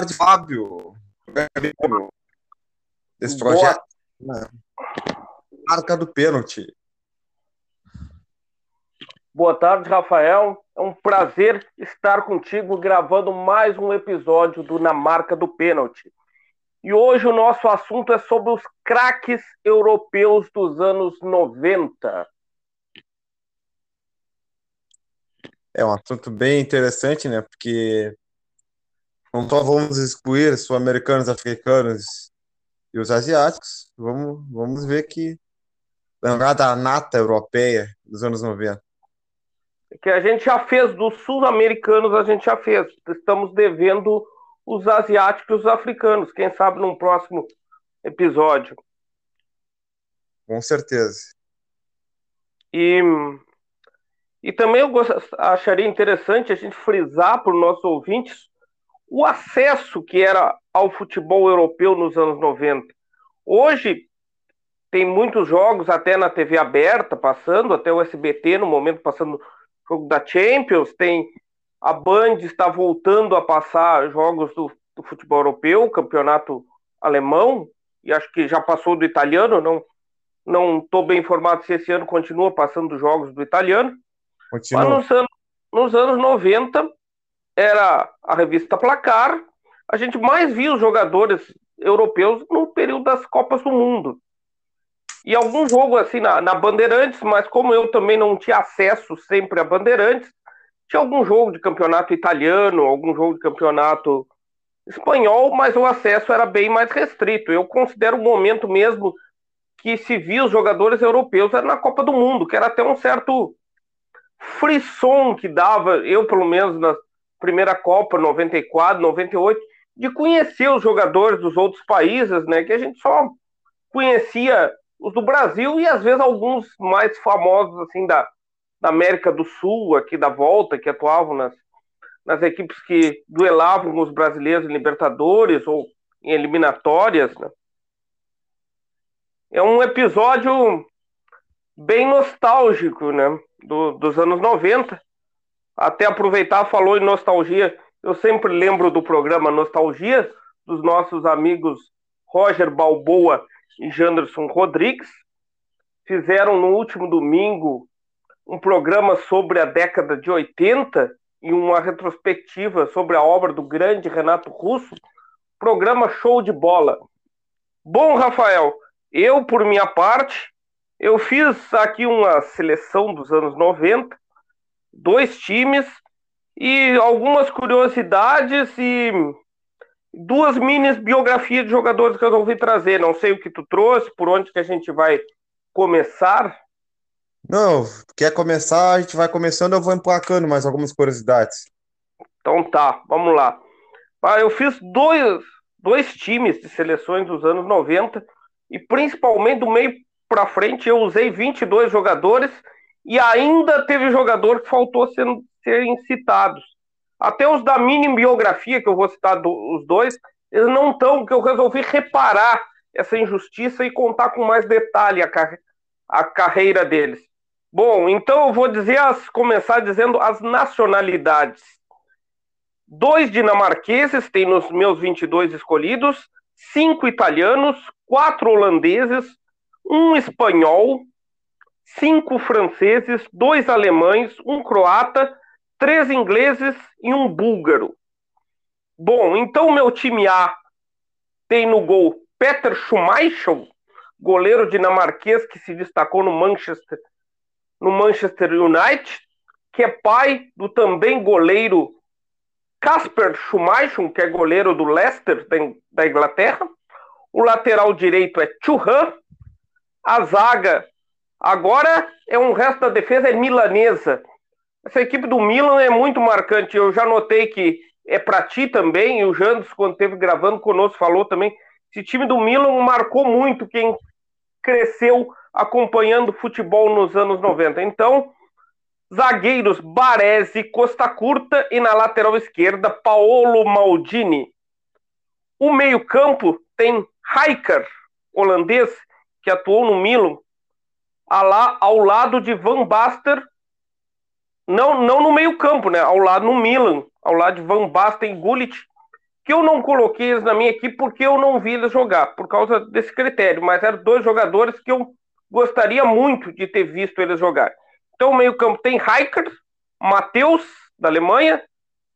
tarde, Fábio. Desse projeto. Boa. Marca do pênalti. Boa tarde, Rafael. É um prazer estar contigo gravando mais um episódio do Na Marca do Pênalti. E hoje o nosso assunto é sobre os craques europeus dos anos 90. É um assunto bem interessante, né? Porque não só vamos excluir sul-americanos, africanos e os asiáticos, vamos, vamos ver que lembrar da nata europeia dos anos 90. Que a gente já fez dos sul-americanos, a gente já fez. Estamos devendo os asiáticos e os africanos. Quem sabe num próximo episódio. Com certeza. E, e também eu gost, acharia interessante a gente frisar para os nossos ouvintes o acesso que era ao futebol europeu nos anos 90. Hoje tem muitos jogos até na TV aberta passando, até o SBT no momento passando o jogo da Champions, tem a Band está voltando a passar jogos do, do futebol europeu, campeonato alemão, e acho que já passou do italiano, não não estou bem informado se esse ano continua passando jogos do italiano. Continua. Mas nos anos, nos anos 90 era a revista Placar, a gente mais via os jogadores europeus no período das Copas do Mundo. E algum jogo assim na, na Bandeirantes, mas como eu também não tinha acesso sempre a Bandeirantes, tinha algum jogo de campeonato italiano, algum jogo de campeonato espanhol, mas o acesso era bem mais restrito. Eu considero o momento mesmo que se via os jogadores europeus era na Copa do Mundo, que era até um certo frisson que dava, eu pelo menos na, primeira Copa, 94, 98, de conhecer os jogadores dos outros países, né? Que a gente só conhecia os do Brasil e às vezes alguns mais famosos, assim, da, da América do Sul, aqui da volta, que atuavam nas, nas equipes que duelavam com os brasileiros em Libertadores ou em eliminatórias, né? É um episódio bem nostálgico, né? Do, dos anos 90 até aproveitar, falou em nostalgia. Eu sempre lembro do programa Nostalgia, dos nossos amigos Roger Balboa e Janderson Rodrigues. Fizeram no último domingo um programa sobre a década de 80 e uma retrospectiva sobre a obra do grande Renato Russo. Programa show de bola. Bom, Rafael, eu, por minha parte, eu fiz aqui uma seleção dos anos 90 dois times e algumas curiosidades e duas minis biografias de jogadores que eu não vi trazer. Não sei o que tu trouxe, por onde que a gente vai começar. Não, quer começar, a gente vai começando, eu vou emplacando mais algumas curiosidades. Então tá, vamos lá. Ah, eu fiz dois, dois times de seleções dos anos 90 e principalmente do meio para frente eu usei 22 jogadores e ainda teve jogador que faltou sendo, serem citados. Até os da mini biografia, que eu vou citar do, os dois, eles não estão, porque eu resolvi reparar essa injustiça e contar com mais detalhe a, a carreira deles. Bom, então eu vou dizer as, começar dizendo as nacionalidades. Dois dinamarqueses, tem nos meus 22 escolhidos, cinco italianos, quatro holandeses, um espanhol, cinco franceses, dois alemães, um croata, três ingleses e um búlgaro. Bom, então meu time A tem no gol Peter Schumacher, goleiro dinamarquês que se destacou no Manchester, no Manchester United, que é pai do também goleiro Casper Schumacher, que é goleiro do Leicester da Inglaterra. O lateral direito é Churran. A zaga Agora é um resto da defesa é milanesa. Essa equipe do Milan é muito marcante. Eu já notei que é para ti também, e o Jandos, quando esteve gravando conosco, falou também. Esse time do Milan marcou muito quem cresceu acompanhando futebol nos anos 90. Então, zagueiros Baresi, Costa Curta e na lateral esquerda, Paolo Maldini. O meio-campo tem Rijker, holandês, que atuou no Milan, ao lado de Van Basten, não, não no meio campo, né? Ao lado no Milan, ao lado de Van Basten e Gullit, que eu não coloquei eles na minha equipe porque eu não vi eles jogar, por causa desse critério, mas eram dois jogadores que eu gostaria muito de ter visto eles jogar. Então, meio-campo tem Raikers, Matheus, da Alemanha,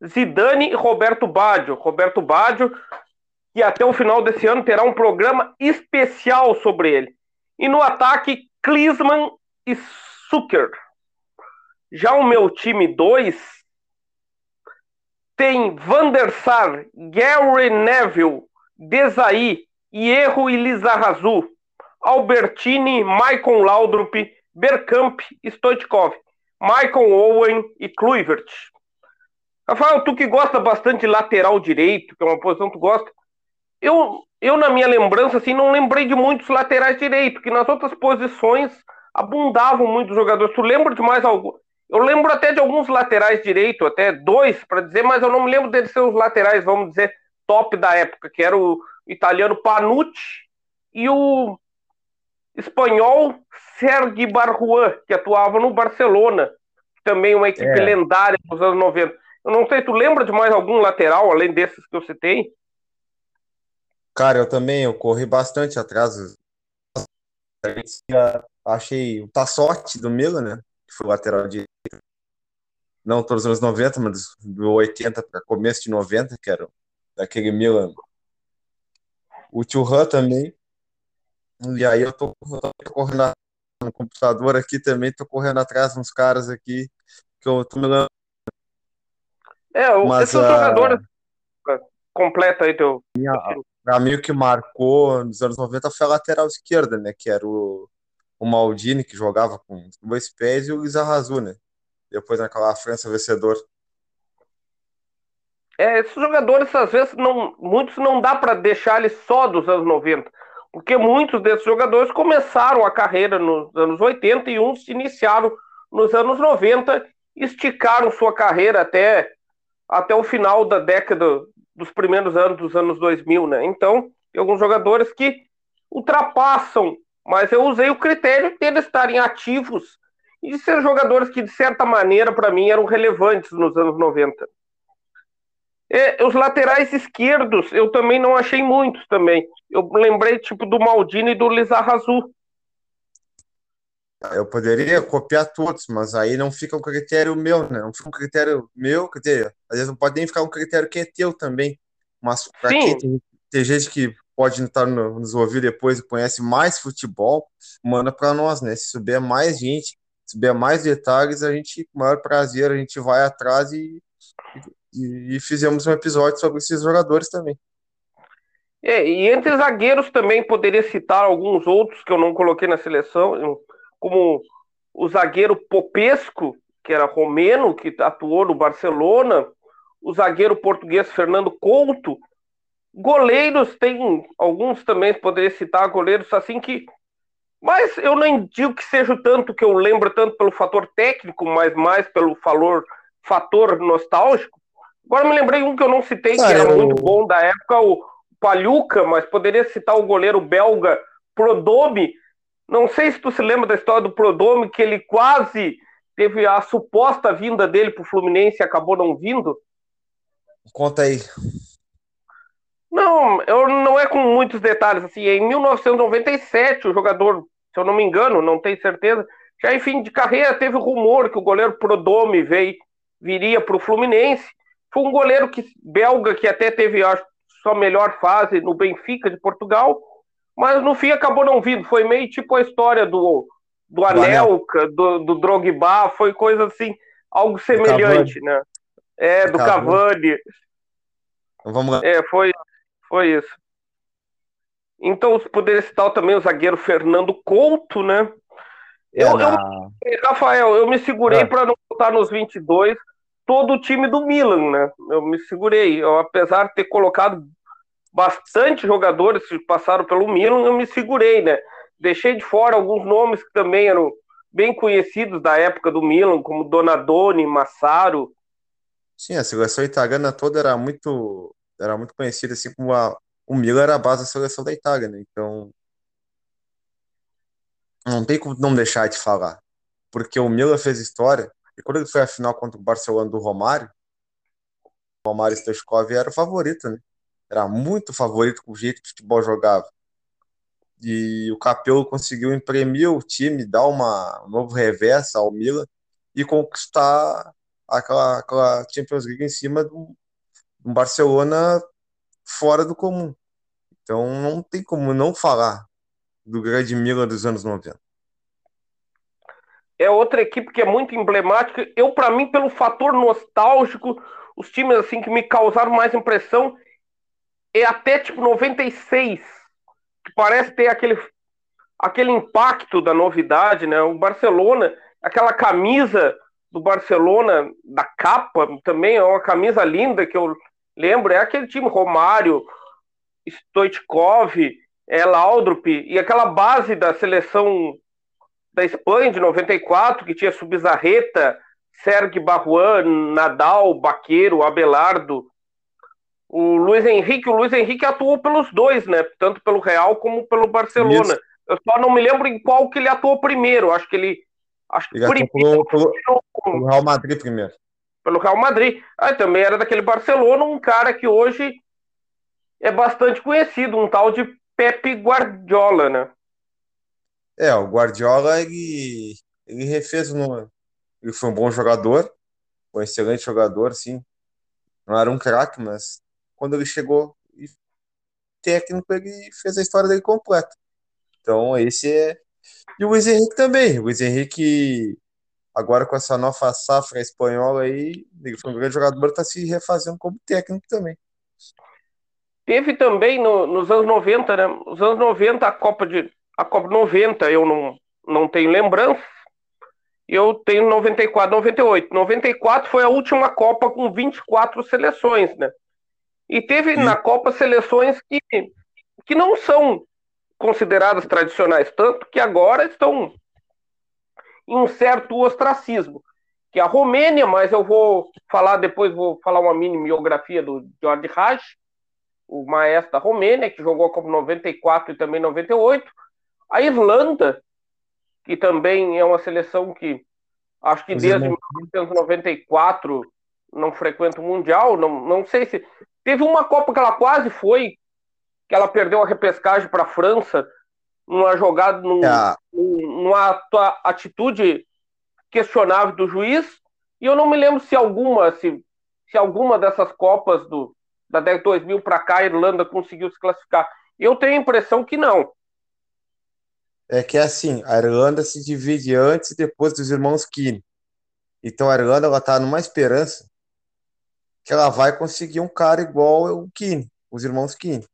Zidane e Roberto Baggio. Roberto Baggio, que até o final desse ano terá um programa especial sobre ele. E no ataque, Klinsmann e Zucker. Já o meu time 2 tem Van der Sar, Gary Neville, Desai, Hierro e Lizarrazu, Albertini, Maicon Laudrup, Bergkamp e Stoichkov, Michael Owen e Kluivert. Rafael, tu que gosta bastante lateral direito, que é uma posição que tu gosta, eu, eu na minha lembrança, assim, não lembrei de muitos laterais direito, que nas outras posições abundavam muitos jogadores. Tu lembra de mais algum? Eu lembro até de alguns laterais direito, até dois, para dizer, mas eu não me lembro deles ser os laterais, vamos dizer, top da época, que era o italiano Panucci e o espanhol Sergi Barjuan, que atuava no Barcelona, também uma equipe é. lendária dos anos 90. Eu não sei, tu lembra de mais algum lateral, além desses que eu citei? Cara, eu também, eu corri bastante atrás. Achei o Tassotti do Milan, né? Que foi lateral de não todos os anos 90, mas do 80 para começo de 90, que era daquele Milan. O Thuram também. E aí eu tô, tô correndo no computador aqui também, tô correndo atrás uns caras aqui que eu tô me lembrando. É, o, Mas, esse uh, jogador completa aí teu. Minha, pra mim, o que marcou nos anos 90 foi a lateral esquerda, né? Que era o, o Maldini, que jogava com dois pés, e o Lizarrazu, né? Depois naquela França vencedor. É, esses jogadores, às vezes, não, muitos não dá para deixar eles só dos anos 90 porque muitos desses jogadores começaram a carreira nos anos 80 e uns iniciaram nos anos 90 esticaram sua carreira até, até o final da década dos primeiros anos dos anos 2000, né? Então, tem alguns jogadores que ultrapassam, mas eu usei o critério de eles estarem ativos e de ser jogadores que, de certa maneira, para mim, eram relevantes nos anos 90. É, os laterais esquerdos eu também não achei muitos também. Eu lembrei tipo do Maldini e do Lizarrazu. Eu poderia copiar todos, mas aí não fica um critério meu, né? Não fica um critério meu, quer dizer, às vezes não pode nem ficar um critério que é teu também. Mas pra quem tem, gente que pode estar no, nos ouvir depois e conhece mais futebol, manda para nós, né? Se souber mais gente, se souber mais detalhes, a gente, com o maior prazer, a gente vai atrás e, e, e fizemos um episódio sobre esses jogadores também. É, e entre zagueiros também poderia citar alguns outros que eu não coloquei na seleção, como o zagueiro Popesco, que era romeno, que atuou no Barcelona, o zagueiro português Fernando Couto, goleiros tem alguns também poderia citar goleiros assim que mas eu não digo que seja tanto que eu lembro tanto pelo fator técnico, mas mais pelo fator, fator nostálgico. Agora me lembrei um que eu não citei, que era eu... muito bom da época, o Paluca, mas poderia citar o goleiro belga Prodome. Não sei se tu se lembra da história do Prodome, que ele quase teve a suposta vinda dele para o Fluminense e acabou não vindo. Conta aí. Não, eu, não é com muitos detalhes. Assim, em 1997, o jogador, se eu não me engano, não tenho certeza, já em fim de carreira teve rumor que o goleiro Prodome veio, viria para o Fluminense. Foi um goleiro que, belga que até teve a sua melhor fase no Benfica de Portugal, mas no fim acabou não vindo. Foi meio tipo a história do, do Anelka, do, do Drogba, foi coisa assim, algo semelhante, né? É, do Cavani. Vamos lá. É, foi, foi isso. Então, poderia citar também o zagueiro Fernando Couto, né? É, eu, eu, Rafael, eu me segurei é. para não botar nos 22, todo o time do Milan, né? Eu me segurei. Eu, apesar de ter colocado bastante jogadores que passaram pelo Milan, eu me segurei, né? Deixei de fora alguns nomes que também eram bem conhecidos da época do Milan, como Donadoni, Massaro. Sim, a seleção italiana toda era muito era muito conhecida assim como a, o Milan era a base da seleção da Itália, né? Então não tem como não deixar de falar, porque o Milan fez história e quando ele foi à final contra o Barcelona do Romário, o Romário Stoichkov era o favorito, né? Era muito favorito com o jeito que o futebol jogava. E o Capello conseguiu imprimir o time, dar uma, um novo revés ao Milan e conquistar aquela, aquela Champions League em cima do, Barcelona fora do comum. Então não tem como não falar do grande Milan dos anos 90. É outra equipe que é muito emblemática. Eu, para mim, pelo fator nostálgico, os times assim que me causaram mais impressão é até tipo 96, que parece ter aquele, aquele impacto da novidade, né? O Barcelona, aquela camisa do Barcelona, da capa, também é uma camisa linda que eu lembro, é aquele time Romário, Stoichkov, é, Laudrup, e aquela base da seleção da Espanha de 94, que tinha Subizarreta, Sergi Barruan, Nadal, Baqueiro, Abelardo, o Luiz Henrique, o Luiz Henrique atuou pelos dois, né? Tanto pelo Real como pelo Barcelona. Isso. Eu só não me lembro em qual que ele atuou primeiro. Acho que ele. Acho que ele primeiro, pelo, pelo, Real Madrid primeiro. Pelo Real Madrid. Ah, também era daquele Barcelona, um cara que hoje é bastante conhecido, um tal de Pepe Guardiola, né? É, o Guardiola, ele, ele refez no. Ele foi um bom jogador, um excelente jogador, sim. Não era um craque, mas quando ele chegou e técnico, ele fez a história dele completa. Então, esse é. E o Luiz Henrique também. O Luiz Henrique, agora com essa nova safra espanhola aí, ele foi um grande jogador, está se refazendo como técnico também. Teve também no, nos anos 90, né? Nos anos 90, a Copa de. A Copa 90, eu não, não tenho lembrança. Eu tenho 94, 98. 94 foi a última Copa com 24 seleções, né? E teve na Copa seleções que, que não são consideradas tradicionais, tanto que agora estão em um certo ostracismo. Que a Romênia, mas eu vou falar depois, vou falar uma mini biografia do George Raj, o maestro da Romênia, que jogou como 94 e também 98. A Irlanda, que também é uma seleção que acho que desde 1994 não frequenta o Mundial, não, não sei se Teve uma Copa que ela quase foi, que ela perdeu a repescagem para a França, numa jogada, num, é. numa atitude questionável do juiz. E eu não me lembro se alguma, se, se alguma dessas Copas do, da década de 2000 para cá a Irlanda conseguiu se classificar. Eu tenho a impressão que não. É que é assim, a Irlanda se divide antes e depois dos irmãos Keane. Então a Irlanda ela tá numa esperança que ela vai conseguir um cara igual o Kine, os irmãos Kine,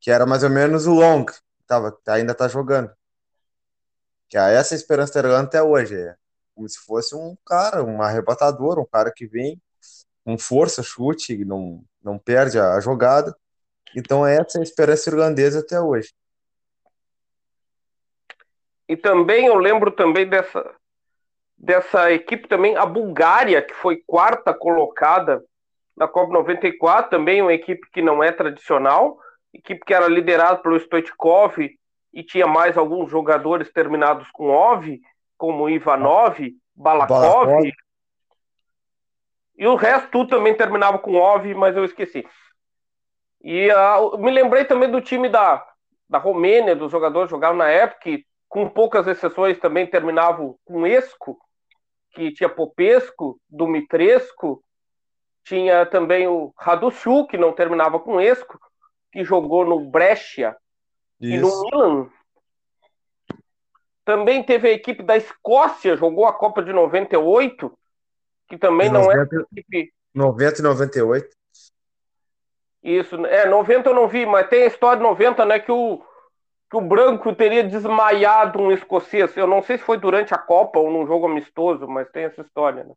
que era mais ou menos o Long, que tava, ainda tá jogando. Que é essa esperança Irlanda até hoje. É como se fosse um cara, um arrebatador, um cara que vem com força, chute, não, não perde a, a jogada. Então essa é a esperança irlandesa até hoje. E também eu lembro também dessa dessa equipe também a Bulgária que foi quarta colocada da Copa 94, também uma equipe que não é tradicional, equipe que era liderada pelo Stoichkov e tinha mais alguns jogadores terminados com OV, como Ivanov, Balakov, Balakov. e o resto também terminava com OV, mas eu esqueci. E uh, me lembrei também do time da, da Romênia, dos jogadores que jogavam na época, que com poucas exceções também terminavam com Esco, que tinha Popesco, Dumitrescu, tinha também o Raduciu, que não terminava com Esco, que jogou no Brescia Isso. e no Milan. Também teve a equipe da Escócia, jogou a Copa de 98, que também não 90, é equipe. 90 e 98. Isso, é, 90 eu não vi, mas tem a história de 90, né, que o, que o Branco teria desmaiado um escocês. Eu não sei se foi durante a Copa ou num jogo amistoso, mas tem essa história, né?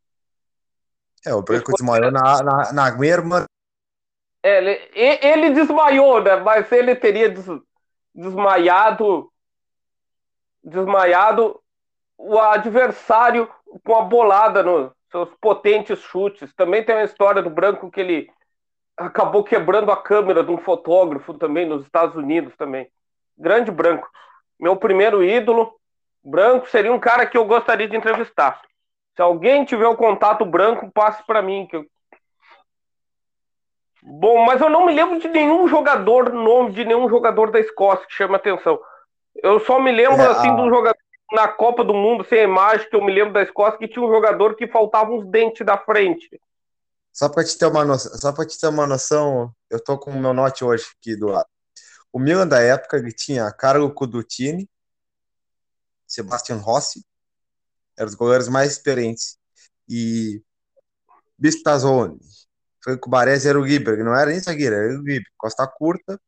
É, o Branco desmaiou na, na, na mesma. É, ele, ele desmaiou, né? Mas ele teria des, desmaiado. Desmaiado o adversário com a bolada nos seus potentes chutes. Também tem uma história do Branco que ele acabou quebrando a câmera de um fotógrafo também nos Estados Unidos também. Grande Branco. Meu primeiro ídolo, Branco, seria um cara que eu gostaria de entrevistar. Se alguém tiver o contato branco, passe para mim. Que eu... Bom, mas eu não me lembro de nenhum jogador, nome de nenhum jogador da Escócia que chama atenção. Eu só me lembro, é, assim, a... de um jogador na Copa do Mundo, sem imagem, que eu me lembro da Escócia, que tinha um jogador que faltava uns dentes da frente. Só para te ter uma noção, só para te ter uma noção, eu tô com o meu note hoje aqui do lado. O Milan da época ele tinha Carlo Cudutini, Sebastian Rossi, eram os goleiros mais experientes, e Bistazzoni, Franco Baresi era o Giber, não era nem zagueiro, era o Giber. Costa Curta,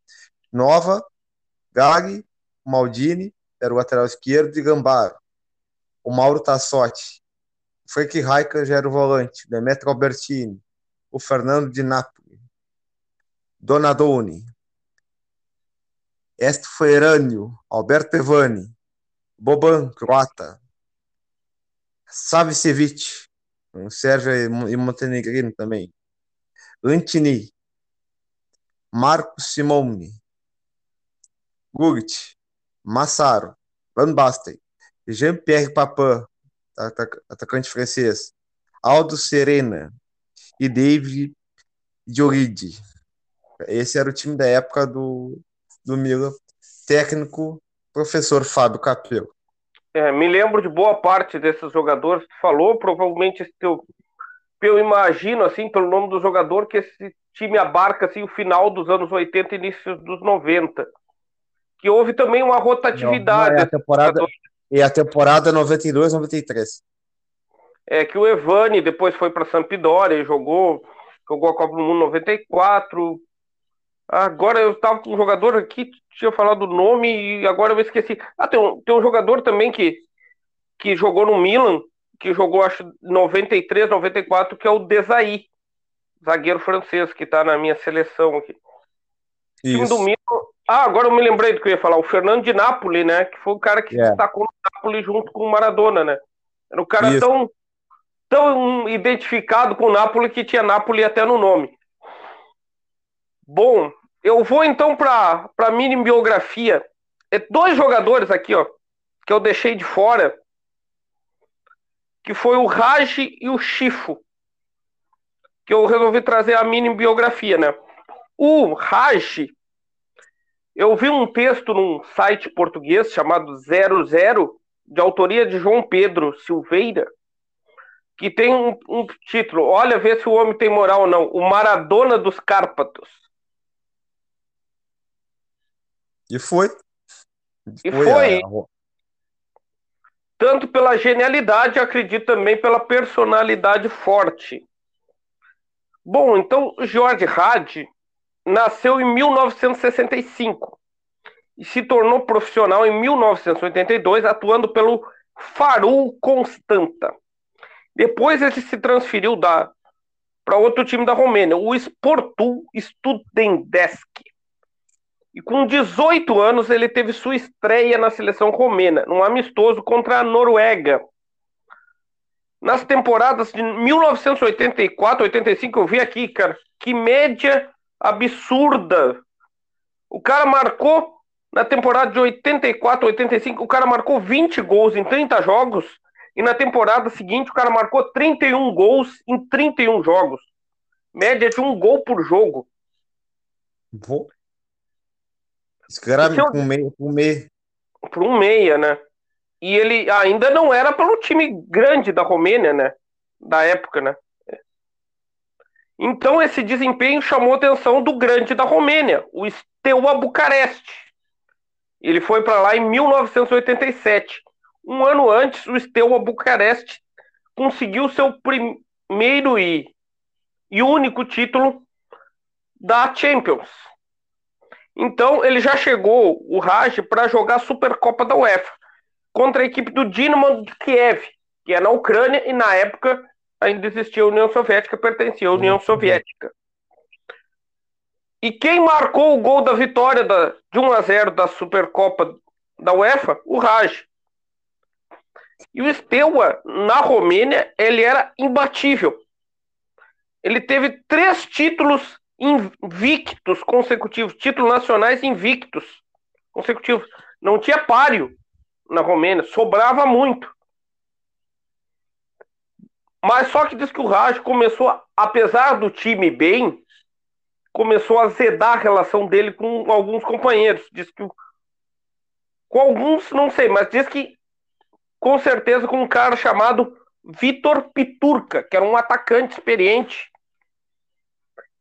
Nova, Gaghi, Maldini, era o lateral esquerdo, e Gambaro. O Mauro Tassotti. O Frank Raika já era o volante. Demetrio Albertini. O Fernando de Napoli. Donadoni. Esto Ferrânio. Alberto Evani. Boban, croata. Savicevic. O Sérgio e Montenegrino também. Antini. Marco Simone. Gugit. Massaro, Van Basten, Jean-Pierre Papin, atacante francês, Aldo Serena e David Dioridi. Esse era o time da época do, do Milan, técnico, professor Fábio Capello. É, me lembro de boa parte desses jogadores que falou, provavelmente eu, eu imagino, assim, pelo nome do jogador, que esse time abarca assim, o final dos anos 80 e início dos 90 que houve também uma rotatividade. Não, a temporada, e a temporada 92, 93. É que o Evani depois foi para Sampdoria e jogou, jogou a Copa do Mundo 94. Agora eu estava com um jogador aqui, tinha falado o nome e agora eu esqueci. Ah, tem um, tem um jogador também que, que jogou no Milan, que jogou acho 93, 94, que é o Desailly, zagueiro francês, que está na minha seleção aqui. O time do Milan ah, agora eu me lembrei do que eu ia falar. O Fernando de Nápoles, né? Que foi o cara que yeah. É. destacou no Nápoles junto com o Maradona, né? Era um cara tão, tão identificado com o Nápoles que tinha Nápoles até no nome. Bom, eu vou então para a mini biografia. É dois jogadores aqui, ó, que eu deixei de fora, que foi o Raj e o Chifo, que eu resolvi trazer a mini biografia, né? O Raj eu vi um texto num site português chamado Zero Zero, de autoria de João Pedro Silveira, que tem um, um título: Olha, vê se o homem tem moral ou não. O Maradona dos Cárpatos. E foi. E foi. foi. A... Tanto pela genialidade, acredito também pela personalidade forte. Bom, então, George Hadi nasceu em 1965 e se tornou profissional em 1982, atuando pelo Farul Constanta. Depois ele se transferiu da para outro time da Romênia, o Sportul Studendesk. E com 18 anos ele teve sua estreia na seleção romena, num amistoso contra a Noruega. Nas temporadas de 1984, 85, eu vi aqui, cara, que média absurda. O cara marcou na temporada de 84, 85, o cara marcou 20 gols em 30 jogos e na temporada seguinte o cara marcou 31 gols em 31 jogos. Média de um gol por jogo. Vou. Esse cara é um meia, por meia. Por um meia, né? E ele ainda não era pelo time grande da Romênia, né? Da época, né? Então esse desempenho chamou a atenção do grande da Romênia, o Steaua Bucareste. Ele foi para lá em 1987. Um ano antes, o Steaua Bucareste conseguiu seu primeiro e, e único título da Champions. Então ele já chegou, o Raj, para jogar a Supercopa da UEFA contra a equipe do Dinamo de Kiev, que é na Ucrânia e na época ainda existia a União Soviética, pertencia à União Soviética. E quem marcou o gol da vitória da, de 1 a 0 da Supercopa da UEFA? O Raj. E o Steaua, na Romênia, ele era imbatível. Ele teve três títulos invictos consecutivos, títulos nacionais invictos consecutivos. Não tinha páreo na Romênia, sobrava muito. Mas só que diz que o Raj começou, apesar do time bem, começou a azedar a relação dele com alguns companheiros. Diz que com alguns, não sei, mas diz que com certeza com um cara chamado Vitor Piturca, que era um atacante experiente.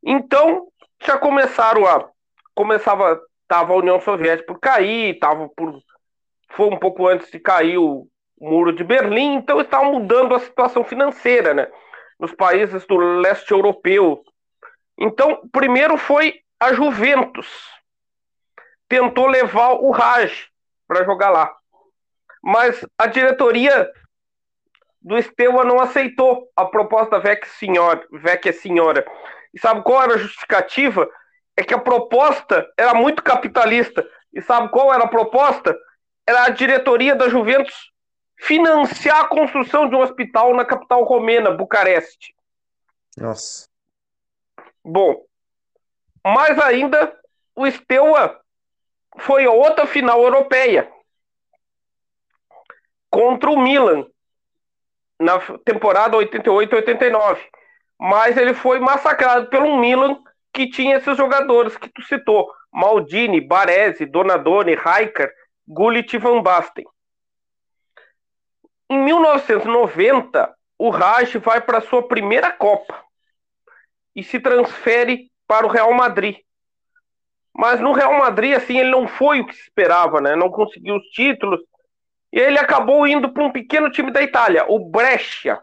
Então, já começaram a começava tava a União Soviética por cair, tava por foi um pouco antes de cair o Muro de Berlim, então estava mudando a situação financeira, né, nos países do leste europeu. Então, primeiro foi a Juventus. Tentou levar o Raj para jogar lá. Mas a diretoria do Esteua não aceitou a proposta Vecchia Senhora, Vecchia Senhora. E sabe qual era a justificativa? É que a proposta era muito capitalista. E sabe qual era a proposta? Era a diretoria da Juventus financiar a construção de um hospital na capital romena, Bucareste. Nossa. Bom, mais ainda, o Steaua foi a outra final europeia contra o Milan na temporada 88-89. Mas ele foi massacrado pelo Milan que tinha esses jogadores que tu citou: Maldini, Baresi, Donadoni, Rijker, Gullit e Van Basten. Em 1990, o Raj vai para sua primeira Copa e se transfere para o Real Madrid. Mas no Real Madrid, assim, ele não foi o que se esperava, né? Não conseguiu os títulos. E ele acabou indo para um pequeno time da Itália, o Brescia.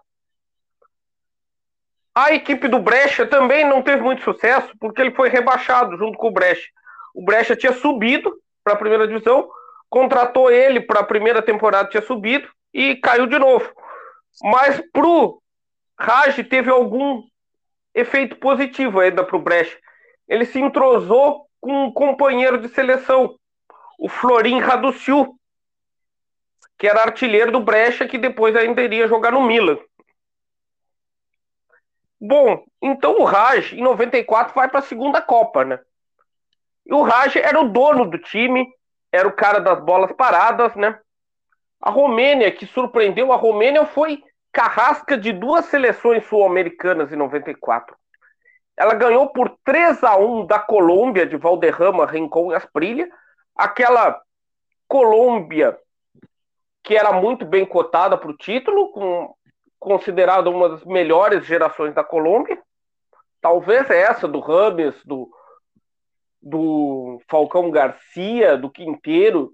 A equipe do Brescia também não teve muito sucesso, porque ele foi rebaixado junto com o Brescia. O Brescia tinha subido para a primeira divisão, contratou ele para a primeira temporada, tinha subido e caiu de novo. Mas pro Raj teve algum efeito positivo ainda para o Brecht. Ele se entrosou com um companheiro de seleção, o Florin Raduciu, que era artilheiro do Brecha, que depois ainda iria jogar no Milan. Bom, então o Raj, em 94, vai para a segunda Copa, né? E o Raj era o dono do time, era o cara das bolas paradas, né? A Romênia, que surpreendeu, a Romênia foi carrasca de duas seleções sul-americanas em 94. Ela ganhou por 3 a 1 da Colômbia, de Valderrama, Rincón e Asprilha. Aquela Colômbia que era muito bem cotada para o título, com, considerada uma das melhores gerações da Colômbia. Talvez essa do Rames, do, do Falcão Garcia, do Quinteiro,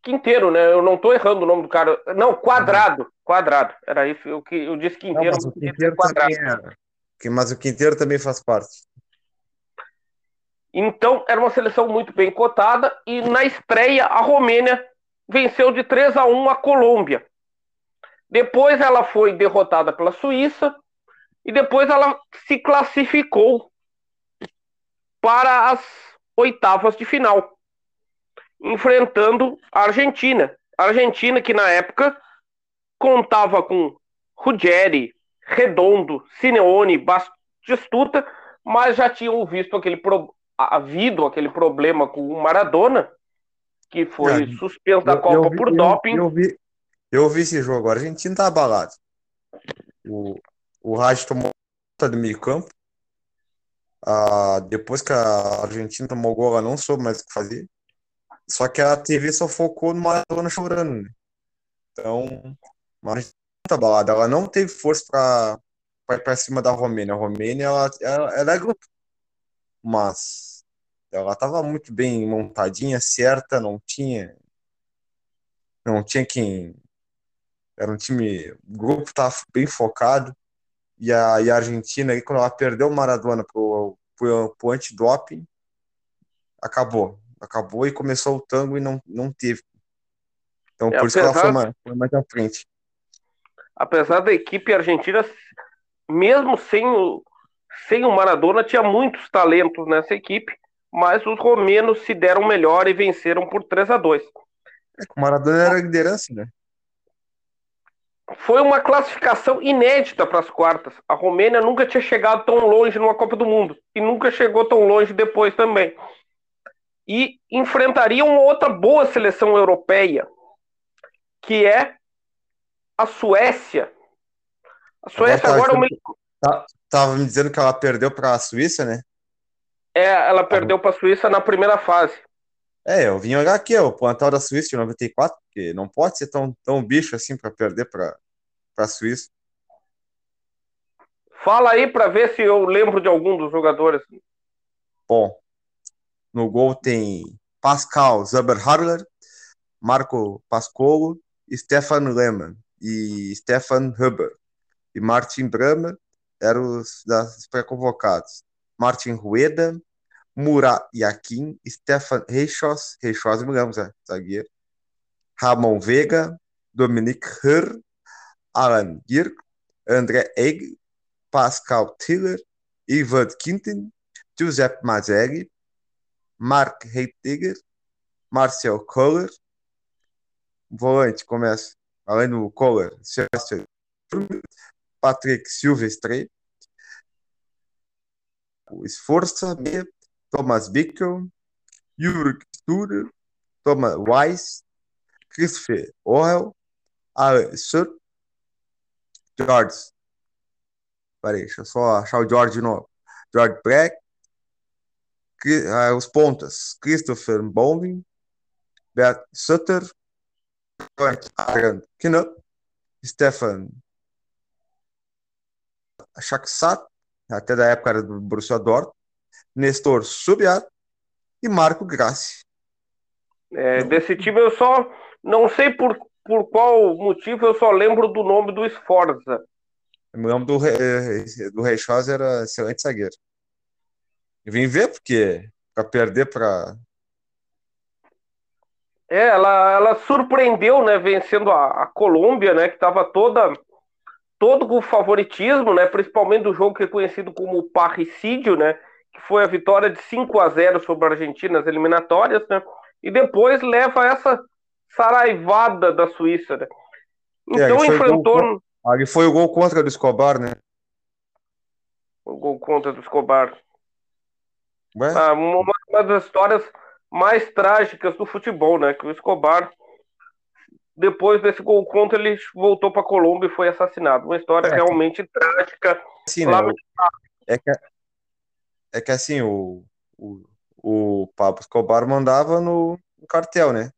Quinteiro, né? Eu não tô errando o nome do cara. Não, Quadrado. Quadrado. Era isso eu, eu disse Quinteiro. Não, mas o Quinteiro quadrado. é. Mas o Quinteiro também faz parte. Então, era uma seleção muito bem cotada. E na estreia, a Romênia venceu de 3 a 1 a Colômbia. Depois ela foi derrotada pela Suíça. E depois ela se classificou para as oitavas de final enfrentando a Argentina. A Argentina que na época contava com Ruggeri, Redondo, Simeone, Bastistuta, mas já tinham visto aquele pro... havido aquele problema com o Maradona, que foi é, suspenso da Copa eu vi, por eu, doping. Eu vi, eu vi esse jogo, a Argentina tá abalado. O, o Raj tomou conta do meio campo. Ah, depois que a Argentina tomou gol, ela não soube mais o que fazer. Só que a TV só focou no Maradona chorando, né? Então, mas tá balada. Ela não teve força para ir para cima da Romênia. A Romênia, ela, ela, ela é grupo. Mas ela tava muito bem montadinha, certa, não tinha. Não tinha quem. Era um time. O grupo tava bem focado. E a, e a Argentina, quando ela perdeu o Maradona pro, pro, pro antidoping, acabou acabou e começou o tango e não, não teve. Então, é, por isso que ela foi mais, foi mais à frente. Apesar da equipe argentina, mesmo sem o, sem o Maradona, tinha muitos talentos nessa equipe, mas os romenos se deram melhor e venceram por 3 a 2 é, O Maradona era a liderança, né? Foi uma classificação inédita para as quartas. A Romênia nunca tinha chegado tão longe numa Copa do Mundo e nunca chegou tão longe depois também e enfrentaria uma outra boa seleção europeia, que é a Suécia. A Suécia agora, agora me... Tá, tava me dizendo que ela perdeu para a Suíça, né? É, ela perdeu para a Suíça na primeira fase. É, eu vim olhar aqui, o plantel da Suíça de 94, porque não pode ser tão, tão bicho assim para perder para a Suíça. Fala aí para ver se eu lembro de algum dos jogadores. Bom, no gol tem Pascal Zuberharler, Marco Pascolo, Stefan Lehmann e Stefan Huber. E Martin Bramer eram os pré-convocados. Martin Rueda, Murat Yakin, Stefan Reichos me lembro, é, zagueiro. Ramon Vega, Dominic Herr, Alan Girk, André Egg, Pascal Tiller, Ivan Quintin, Giuseppe Mazelli, Mark Heitiger, Marcel Kohler, volante começa, além do Kohler, Sebastian Patrick Silvestre, Esforça, Thomas Bickel, Jürg Studer, Thomas Weiss, Christopher Orwell, Alan Sur, George. Peraí, deixa eu só achar o George de novo. George Black, os pontas, Christopher Bowling, Bert Sutter, Aaron Knupp, Stefan Shaksat, até da época era do Borussia Dortmund, Nestor Subiat e Marco Grassi. É, desse time eu só não sei por, por qual motivo eu só lembro do nome do Sforza. Eu me lembro do, do Rei era excelente zagueiro. Eu vim ver porque para perder para é, ela, ela surpreendeu, né, vencendo a, a Colômbia, né, que estava toda todo o favoritismo, né, principalmente do jogo que é conhecido como parricídio, né, foi a vitória de 5 a 0 sobre a Argentina nas eliminatórias, né, e depois leva essa saraivada da Suíça, né. É, então é, enfrentou... Gol, ali foi o gol contra do Escobar, né? O gol contra do Escobar. Ah, uma, das histórias mais trágicas do futebol, né, que o Escobar depois desse gol contra, ele voltou para Colômbia e foi assassinado. Uma história é. realmente trágica. Assim, né, é, que, é que assim, o, o, o Pablo Escobar mandava no, no cartel, né?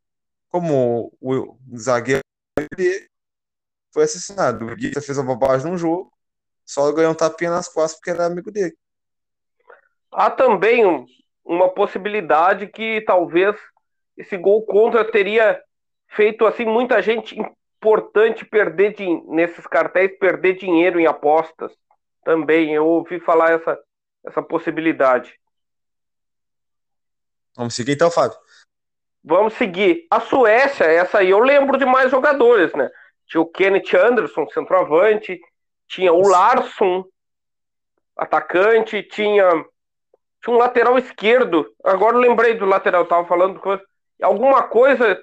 Como o, o zagueiro foi assassinado. O Guita fez a bobagem num jogo, só ganhou um tapinha nas costas porque era amigo dele. Há também uma possibilidade que talvez esse gol contra teria feito assim muita gente importante perder nesses cartéis perder dinheiro em apostas também eu ouvi falar essa essa possibilidade. Vamos seguir então Fábio? Vamos seguir. A Suécia essa aí eu lembro de mais jogadores né? Tinha o Kenneth Anderson centroavante tinha o Larsson atacante tinha tinha um lateral esquerdo. Agora eu lembrei do lateral tava falando alguma coisa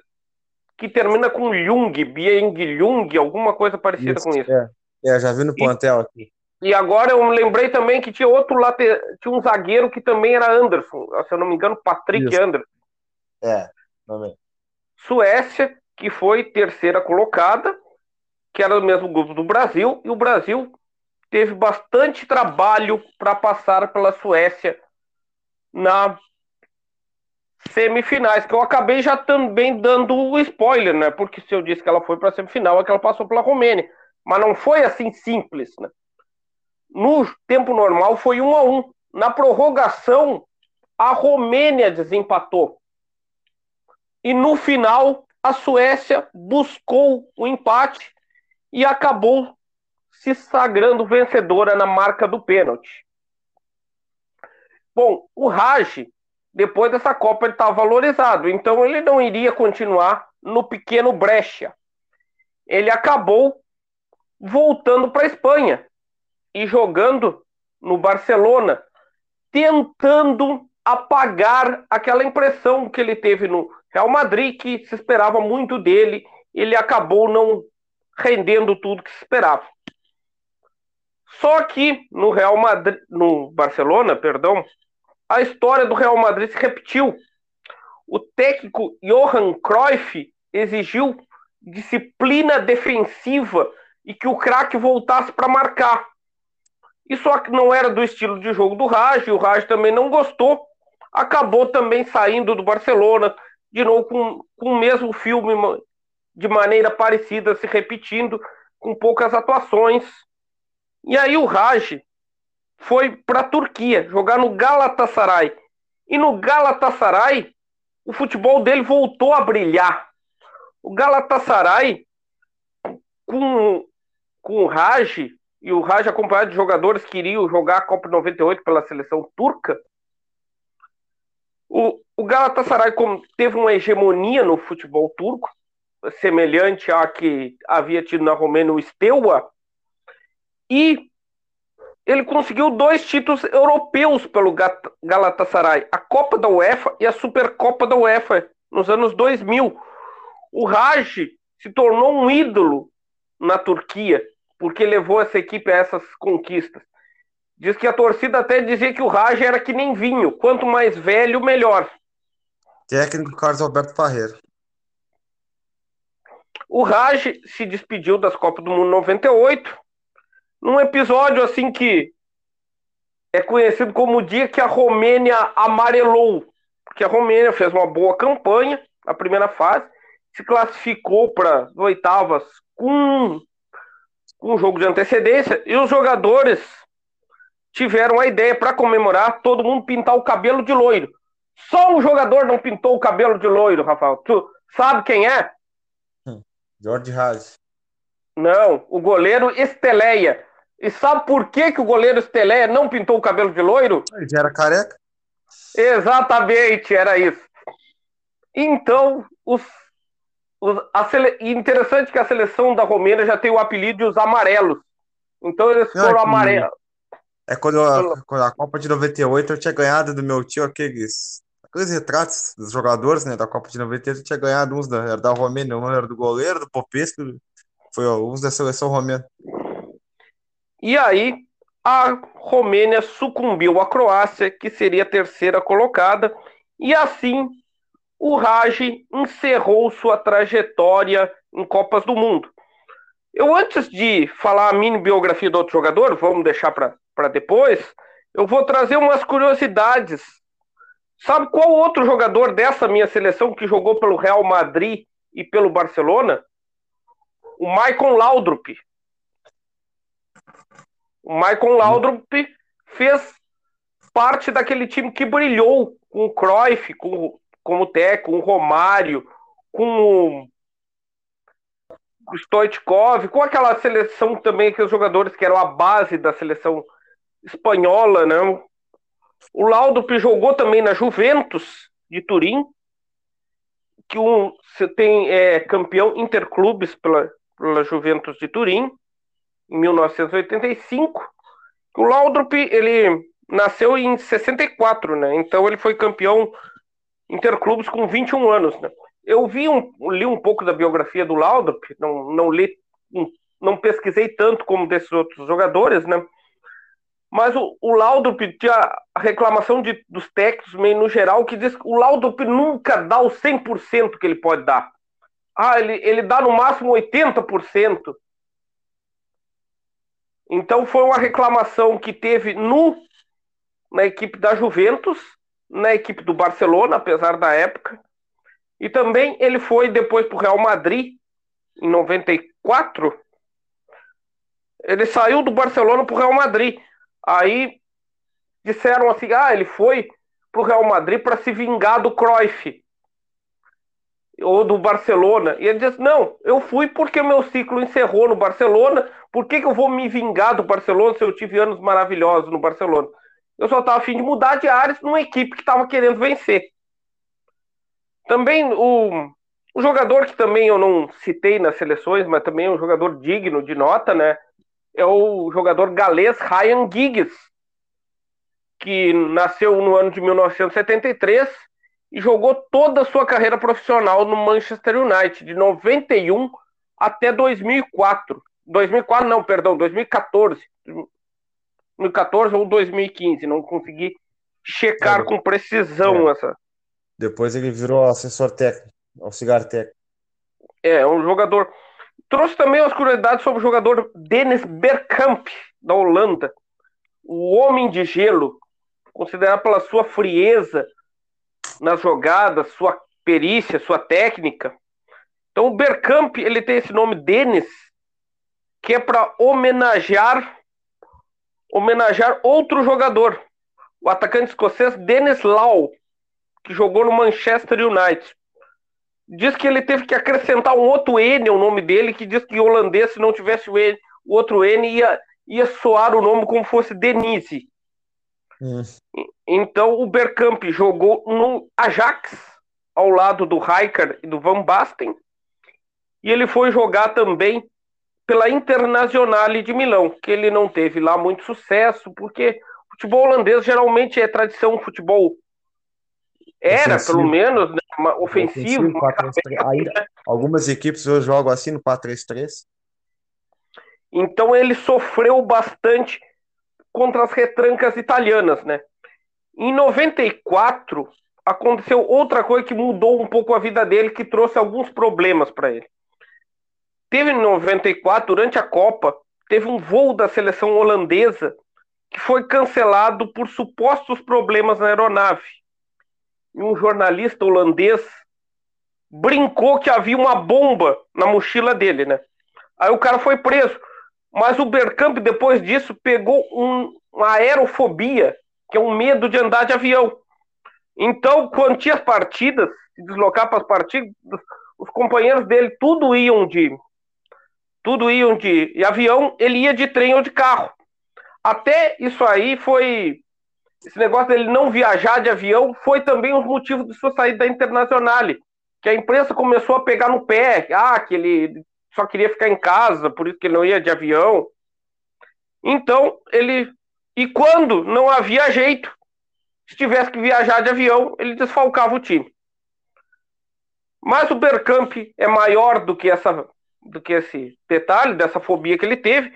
que termina com Jung, Bieng Jung, alguma coisa parecida isso, com isso. É, é, já vi no plantel aqui. E agora eu lembrei também que tinha outro lateral, tinha um zagueiro que também era Anderson, se eu não me engano, Patrick isso. Anderson. É, também. Suécia, que foi terceira colocada, que era do mesmo grupo do Brasil, e o Brasil teve bastante trabalho para passar pela Suécia na semifinais, que eu acabei já também dando o spoiler, né? Porque se eu disse que ela foi para a semifinal, é que ela passou pela Romênia. Mas não foi assim simples, né? No tempo normal foi um a um. Na prorrogação, a Romênia desempatou. E no final, a Suécia buscou o empate e acabou se sagrando vencedora na marca do pênalti. Bom, o Raj depois dessa Copa ele estava valorizado, então ele não iria continuar no pequeno Brecha. Ele acabou voltando para a Espanha e jogando no Barcelona, tentando apagar aquela impressão que ele teve no Real Madrid, que se esperava muito dele, ele acabou não rendendo tudo que se esperava. Só que no Real Madrid, no Barcelona, perdão, a história do Real Madrid se repetiu. O técnico Johan Cruyff exigiu disciplina defensiva e que o craque voltasse para marcar. E só que não era do estilo de jogo do Raj, o Raj também não gostou, acabou também saindo do Barcelona, de novo com, com o mesmo filme de maneira parecida, se repetindo, com poucas atuações. E aí o Raj foi para a Turquia jogar no Galatasaray. E no Galatasaray, o futebol dele voltou a brilhar. O Galatasaray, com, com o Raj, e o Raj acompanhado de jogadores que iriam jogar a Copa 98 pela seleção turca, o, o Galatasaray teve uma hegemonia no futebol turco, semelhante à que havia tido na Romênia o Steaua, e ele conseguiu dois títulos europeus pelo Galatasaray, a Copa da UEFA e a Supercopa da UEFA, nos anos 2000. O Raj se tornou um ídolo na Turquia, porque levou essa equipe a essas conquistas. Diz que a torcida até dizia que o Raj era que nem vinho, quanto mais velho, melhor. Técnico Carlos Alberto Parreira. O Raj se despediu das Copas do Mundo 98, num episódio assim que é conhecido como o dia que a Romênia amarelou, porque a Romênia fez uma boa campanha na primeira fase, se classificou para oitavas com, com um jogo de antecedência, e os jogadores tiveram a ideia para comemorar todo mundo pintar o cabelo de loiro. Só um jogador não pintou o cabelo de loiro, Rafael. Tu sabe quem é? George Haas. Não, o goleiro Esteleia. E sabe por que, que o goleiro Esteleia não pintou o cabelo de loiro? Ele já era careca. Exatamente, era isso. Então, os, os, sele... interessante que a seleção da Romênia já tem o apelido de os amarelos. Então eles foram amarelos. É quando a, quando a Copa de 98 eu tinha ganhado do meu tio aqueles aqueles retratos dos jogadores, né, da Copa de 98, tinha ganhado uns da, era da Romênia, um era do goleiro, do Popesco, foi ó, uns da seleção romena. E aí, a Romênia sucumbiu à Croácia, que seria a terceira colocada, e assim o Raj encerrou sua trajetória em Copas do Mundo. Eu, antes de falar a mini biografia do outro jogador, vamos deixar para depois, eu vou trazer umas curiosidades Sabe qual outro jogador dessa minha seleção que jogou pelo Real Madrid e pelo Barcelona? O Maicon Laudrup. O Maicon Laudrup fez parte daquele time que brilhou com o Cruyff, com, com o Teco, o Romário, com o Stoichkov, com aquela seleção também, aqueles jogadores que eram a base da seleção espanhola, né? O Laudrup jogou também na Juventus de Turim, que um, você tem é, campeão interclubes pela, pela Juventus de Turim, em 1985. O Laudrup, ele nasceu em 64, né? Então ele foi campeão interclubes com 21 anos, né? Eu vi um, li um pouco da biografia do Laudrup, não, não li, não pesquisei tanto como desses outros jogadores, né? Mas o, o Laudrup tinha a reclamação de, dos técnicos, meio no geral, que diz que o Laudrup nunca dá o 100% que ele pode dar. Ah, ele, ele dá no máximo 80%. Então foi uma reclamação que teve no na equipe da Juventus, na equipe do Barcelona, apesar da época. E também ele foi depois para o Real Madrid, em 94. Ele saiu do Barcelona para o Real Madrid. Aí disseram assim: ah, ele foi pro Real Madrid para se vingar do Cruyff ou do Barcelona. E ele disse: não, eu fui porque meu ciclo encerrou no Barcelona. Por que, que eu vou me vingar do Barcelona se eu tive anos maravilhosos no Barcelona? Eu só estava afim de mudar de áreas numa equipe que estava querendo vencer. Também o, o jogador que também eu não citei nas seleções, mas também é um jogador digno de nota, né? é o jogador galês Ryan Giggs, que nasceu no ano de 1973 e jogou toda a sua carreira profissional no Manchester United, de 91 até 2004. 2004 não, perdão, 2014. 2014 ou 2015, não consegui checar é, com precisão é. essa. Depois ele virou assessor técnico, auxiliar técnico. É, um jogador Trouxe também as curiosidades sobre o jogador Dennis Bergkamp, da Holanda, o homem de gelo, considerado pela sua frieza nas jogadas, sua perícia, sua técnica. Então o Bergkamp, ele tem esse nome Denis, que é para homenagear homenagear outro jogador, o atacante escocês Dennis Law, que jogou no Manchester United. Diz que ele teve que acrescentar um outro N ao nome dele, que diz que holandês, se não tivesse o, N, o outro N, ia, ia soar o nome como fosse Denise. Hum. Então o Bergkamp jogou no Ajax, ao lado do Rijkaard e do Van Basten, e ele foi jogar também pela Internazionale de Milão, que ele não teve lá muito sucesso, porque futebol holandês geralmente é tradição futebol era, ofensivo. pelo menos, né, uma, ofensivo. ofensivo Ainda, algumas equipes hoje jogam assim no 4-3-3. Então ele sofreu bastante contra as retrancas italianas, né? Em 94 aconteceu outra coisa que mudou um pouco a vida dele, que trouxe alguns problemas para ele. Teve em 94, durante a Copa, teve um voo da seleção holandesa que foi cancelado por supostos problemas na aeronave. E um jornalista holandês brincou que havia uma bomba na mochila dele, né? Aí o cara foi preso. Mas o Bergkamp, depois disso, pegou um, uma aerofobia, que é um medo de andar de avião. Então, tinha as partidas, se deslocar para as partidas, os companheiros dele tudo iam de tudo iam de, de avião, ele ia de trem ou de carro. Até isso aí foi. Esse negócio dele não viajar de avião foi também um motivo de sua saída da Internacional. Que a imprensa começou a pegar no pé. Ah, que ele só queria ficar em casa, por isso que ele não ia de avião. Então, ele. E quando não havia jeito, se tivesse que viajar de avião, ele desfalcava o time. Mas o Bergkamp é maior do que essa do que esse detalhe dessa fobia que ele teve.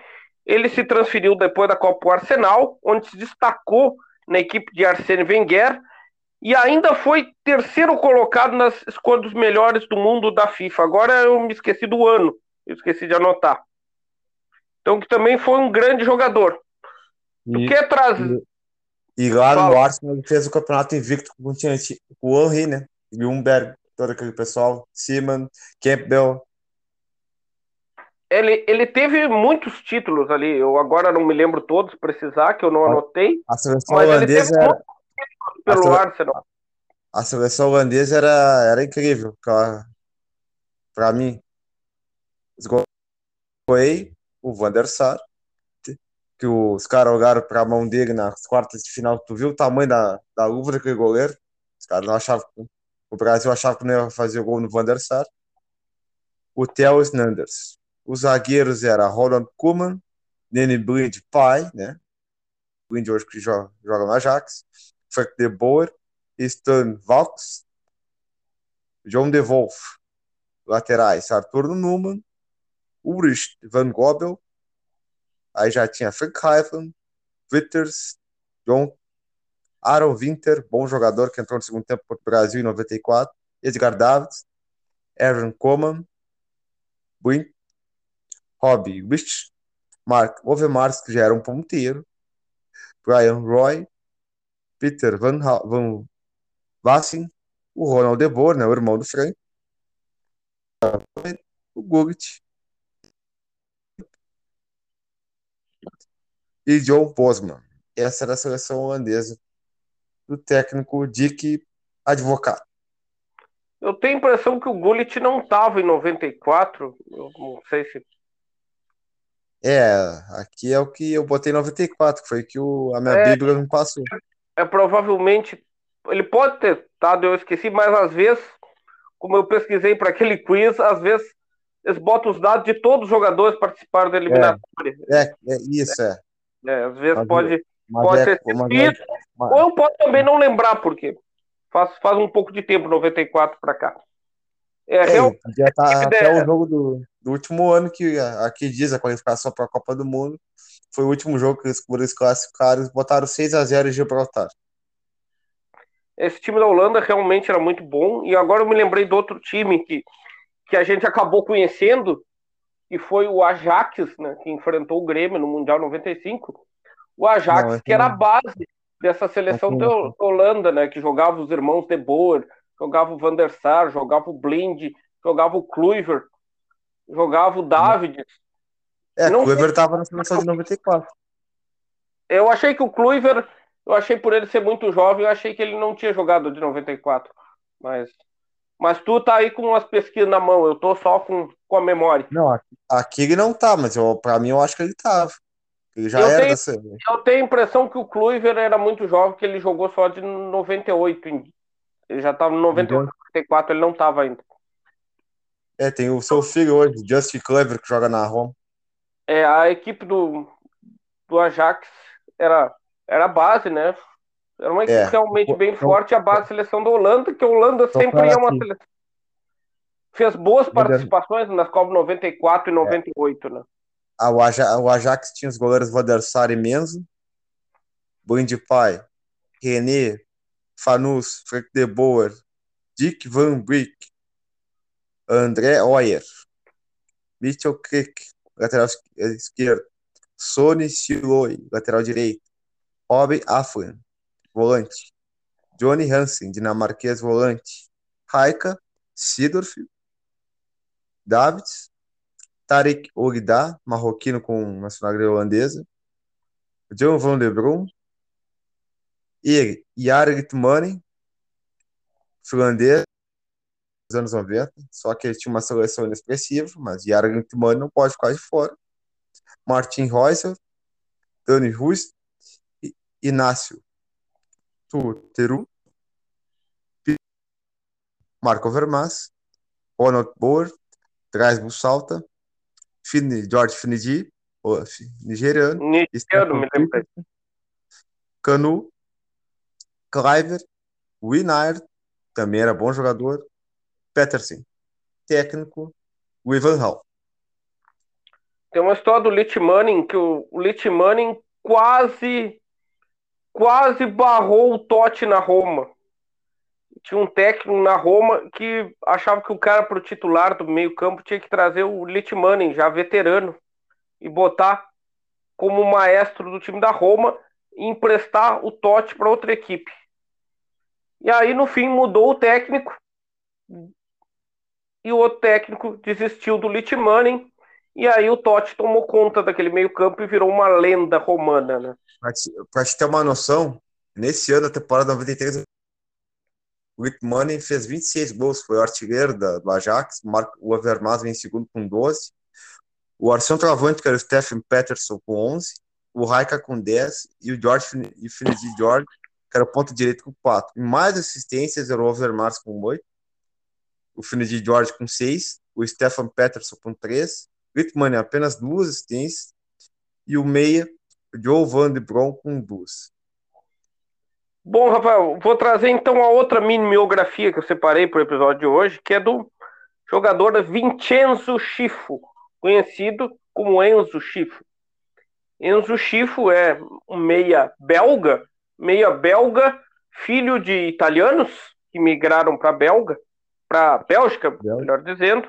Ele se transferiu depois da Copa ao Arsenal, onde se destacou na equipe de Arsene Wenger e ainda foi terceiro colocado nas escolhas dos melhores do mundo da FIFA. Agora eu me esqueci do ano, eu esqueci de anotar. Então que também foi um grande jogador. E, que trazer e, e lá Fala. no Arsenal ele fez o campeonato invicto com o Henry, né? Humberg, todo aquele pessoal, Simon, Campbell, ele, ele teve muitos títulos ali, eu agora não me lembro todos, precisar, que eu não anotei. A seleção holandesa era... pelo a Arsenal. A seleção holandesa era, era incrível, para mim. Foi o Van der Sar, que os caras olharam para a mão dele nas quartas de final. Tu viu o tamanho da, da luva daquele goleiro? Os caras não achavam. O Brasil achava que não ia fazer gol no Van der Sar. O Theo Snanders, os zagueiros eram Roland Koeman, Nene Blind, pai, né? Blind hoje que joga, joga no Ajax, Frank de Boer, Stan Valks, John de Wolf, laterais, Arthur Numan, Ulrich Van Gobel, aí já tinha Frank Heifel, Witters, John Aaron Winter, bom jogador que entrou no segundo tempo para o Brasil em 94, Edgar Davids, Aaron Coman, Buin Robbie Rich, Mark Overmars, que já era um ponteiro, Brian Roy, Peter Van, Van Vassen, o Ronald De Boer, né, o irmão do Frank, o Gullit e John Posman. Essa era a seleção holandesa do técnico Dick Advocado. Eu tenho a impressão que o Gullit não estava em 94. Eu não sei se é, aqui é o que eu botei 94, que foi que o, a minha é, Bíblia me passou. É provavelmente. Ele pode ter estado, eu esqueci, mas às vezes, como eu pesquisei para aquele quiz, às vezes eles botam os dados de todos os jogadores que participaram da eliminatória. É, é, é isso, é. é. às vezes mas, pode, mas pode é, ter sido ou eu posso também não lembrar, porque faz, faz um pouco de tempo, 94 para cá. É, é real, já tá até o jogo do, do último ano que aqui diz a qualificação para a Copa do Mundo. Foi o último jogo que eles, eles classificaram, botaram 6 a 0 em Gibraltar. Esse time da Holanda realmente era muito bom. E agora eu me lembrei do outro time que, que a gente acabou conhecendo, que foi o Ajax, né, que enfrentou o Grêmio no Mundial 95. o Ajax, não, que era a base dessa seleção da Holanda, né? Que jogava os irmãos de Boer, jogava o Van der Sar, jogava o Blind, jogava o Kluivert, jogava o David. É, o Kluivert estava na seleção de 94. Eu achei que o Kluivert, eu achei por ele ser muito jovem, eu achei que ele não tinha jogado de 94. Mas, mas tu tá aí com as pesquisas na mão, eu tô só com, com a memória. Não, aqui ele não tá, mas eu, pra mim eu acho que ele tava. Ele já eu era tenho. Eu tenho a impressão que o Kluivert era muito jovem, que ele jogou só de 98. Ele já tava no 98, 94, ele não tava ainda. É, tem o seu filho hoje, Justin Clever, que joga na Roma. É, a equipe do, do Ajax era, era a base, né? Era uma equipe é, realmente bem então, forte, a base da seleção da Holanda, que a Holanda sempre é uma seleção. Fez boas participações nas Copas 94 e 98, é. né? Ah, o, Ajax, o Ajax tinha os goleiros Van der Sar e Menzo, Pai, René, Fanus, Frank de Boer, Dick Van Brick, André Oyer, Mitchell Crick, lateral esquerdo, Sony Siloy, lateral direito, Robin Afflen, volante, Johnny Hansen, dinamarquês, volante, Raika, Sidorf, Davids, Tarek Ogda, marroquino com nacionalidade holandesa, John Van der Brum, ele, Yarig Money, finlandês, dos anos 90, só que ele tinha uma seleção inexpressiva, mas Yarig Money não pode ficar de fora. Martin Reusser, Dani Rust, Inácio Tuteru, Marco Vermas, Ronald Boer, Drais Bussalta, Fini, George Finidi, nigeriano. Nigeriano, me lembro. Canu, Cliver, Winard, também era bom jogador. Peterson, técnico, o Ivan Hall. Tem uma história do Litmanen que o, Litmanen quase quase barrou o Totti na Roma tinha um técnico na Roma que achava que o cara para o titular do meio-campo tinha que trazer o Litmanen, já veterano, e botar como maestro do time da Roma e emprestar o Totti para outra equipe. E aí, no fim, mudou o técnico e o outro técnico desistiu do Litmanen e aí o Totti tomou conta daquele meio-campo e virou uma lenda romana, né? Para te ter uma noção, nesse ano, a temporada 93 o Money fez 26 gols, foi o artilheiro da, do Ajax. O Overmars vem em segundo com 12. O centroavante, que era o Stephen Peterson, com 11. O Raika com 10. E o George e Finidi George, que era o ponto direito, com 4. E mais assistências era o Overmars com 8. O Finidi George com 6. O Stephen Peterson com 3. O Rick Money apenas duas assistências. E o meia, o Joe Van de Bron, com duas. Bom, Rafael, vou trazer então a outra mini-biografia que eu separei para o episódio de hoje, que é do jogador Vincenzo Schifo, conhecido como Enzo Schifo. Enzo Schifo é um meia belga, meia belga, filho de italianos que migraram para Belga, para Bélgica, Belga. melhor dizendo.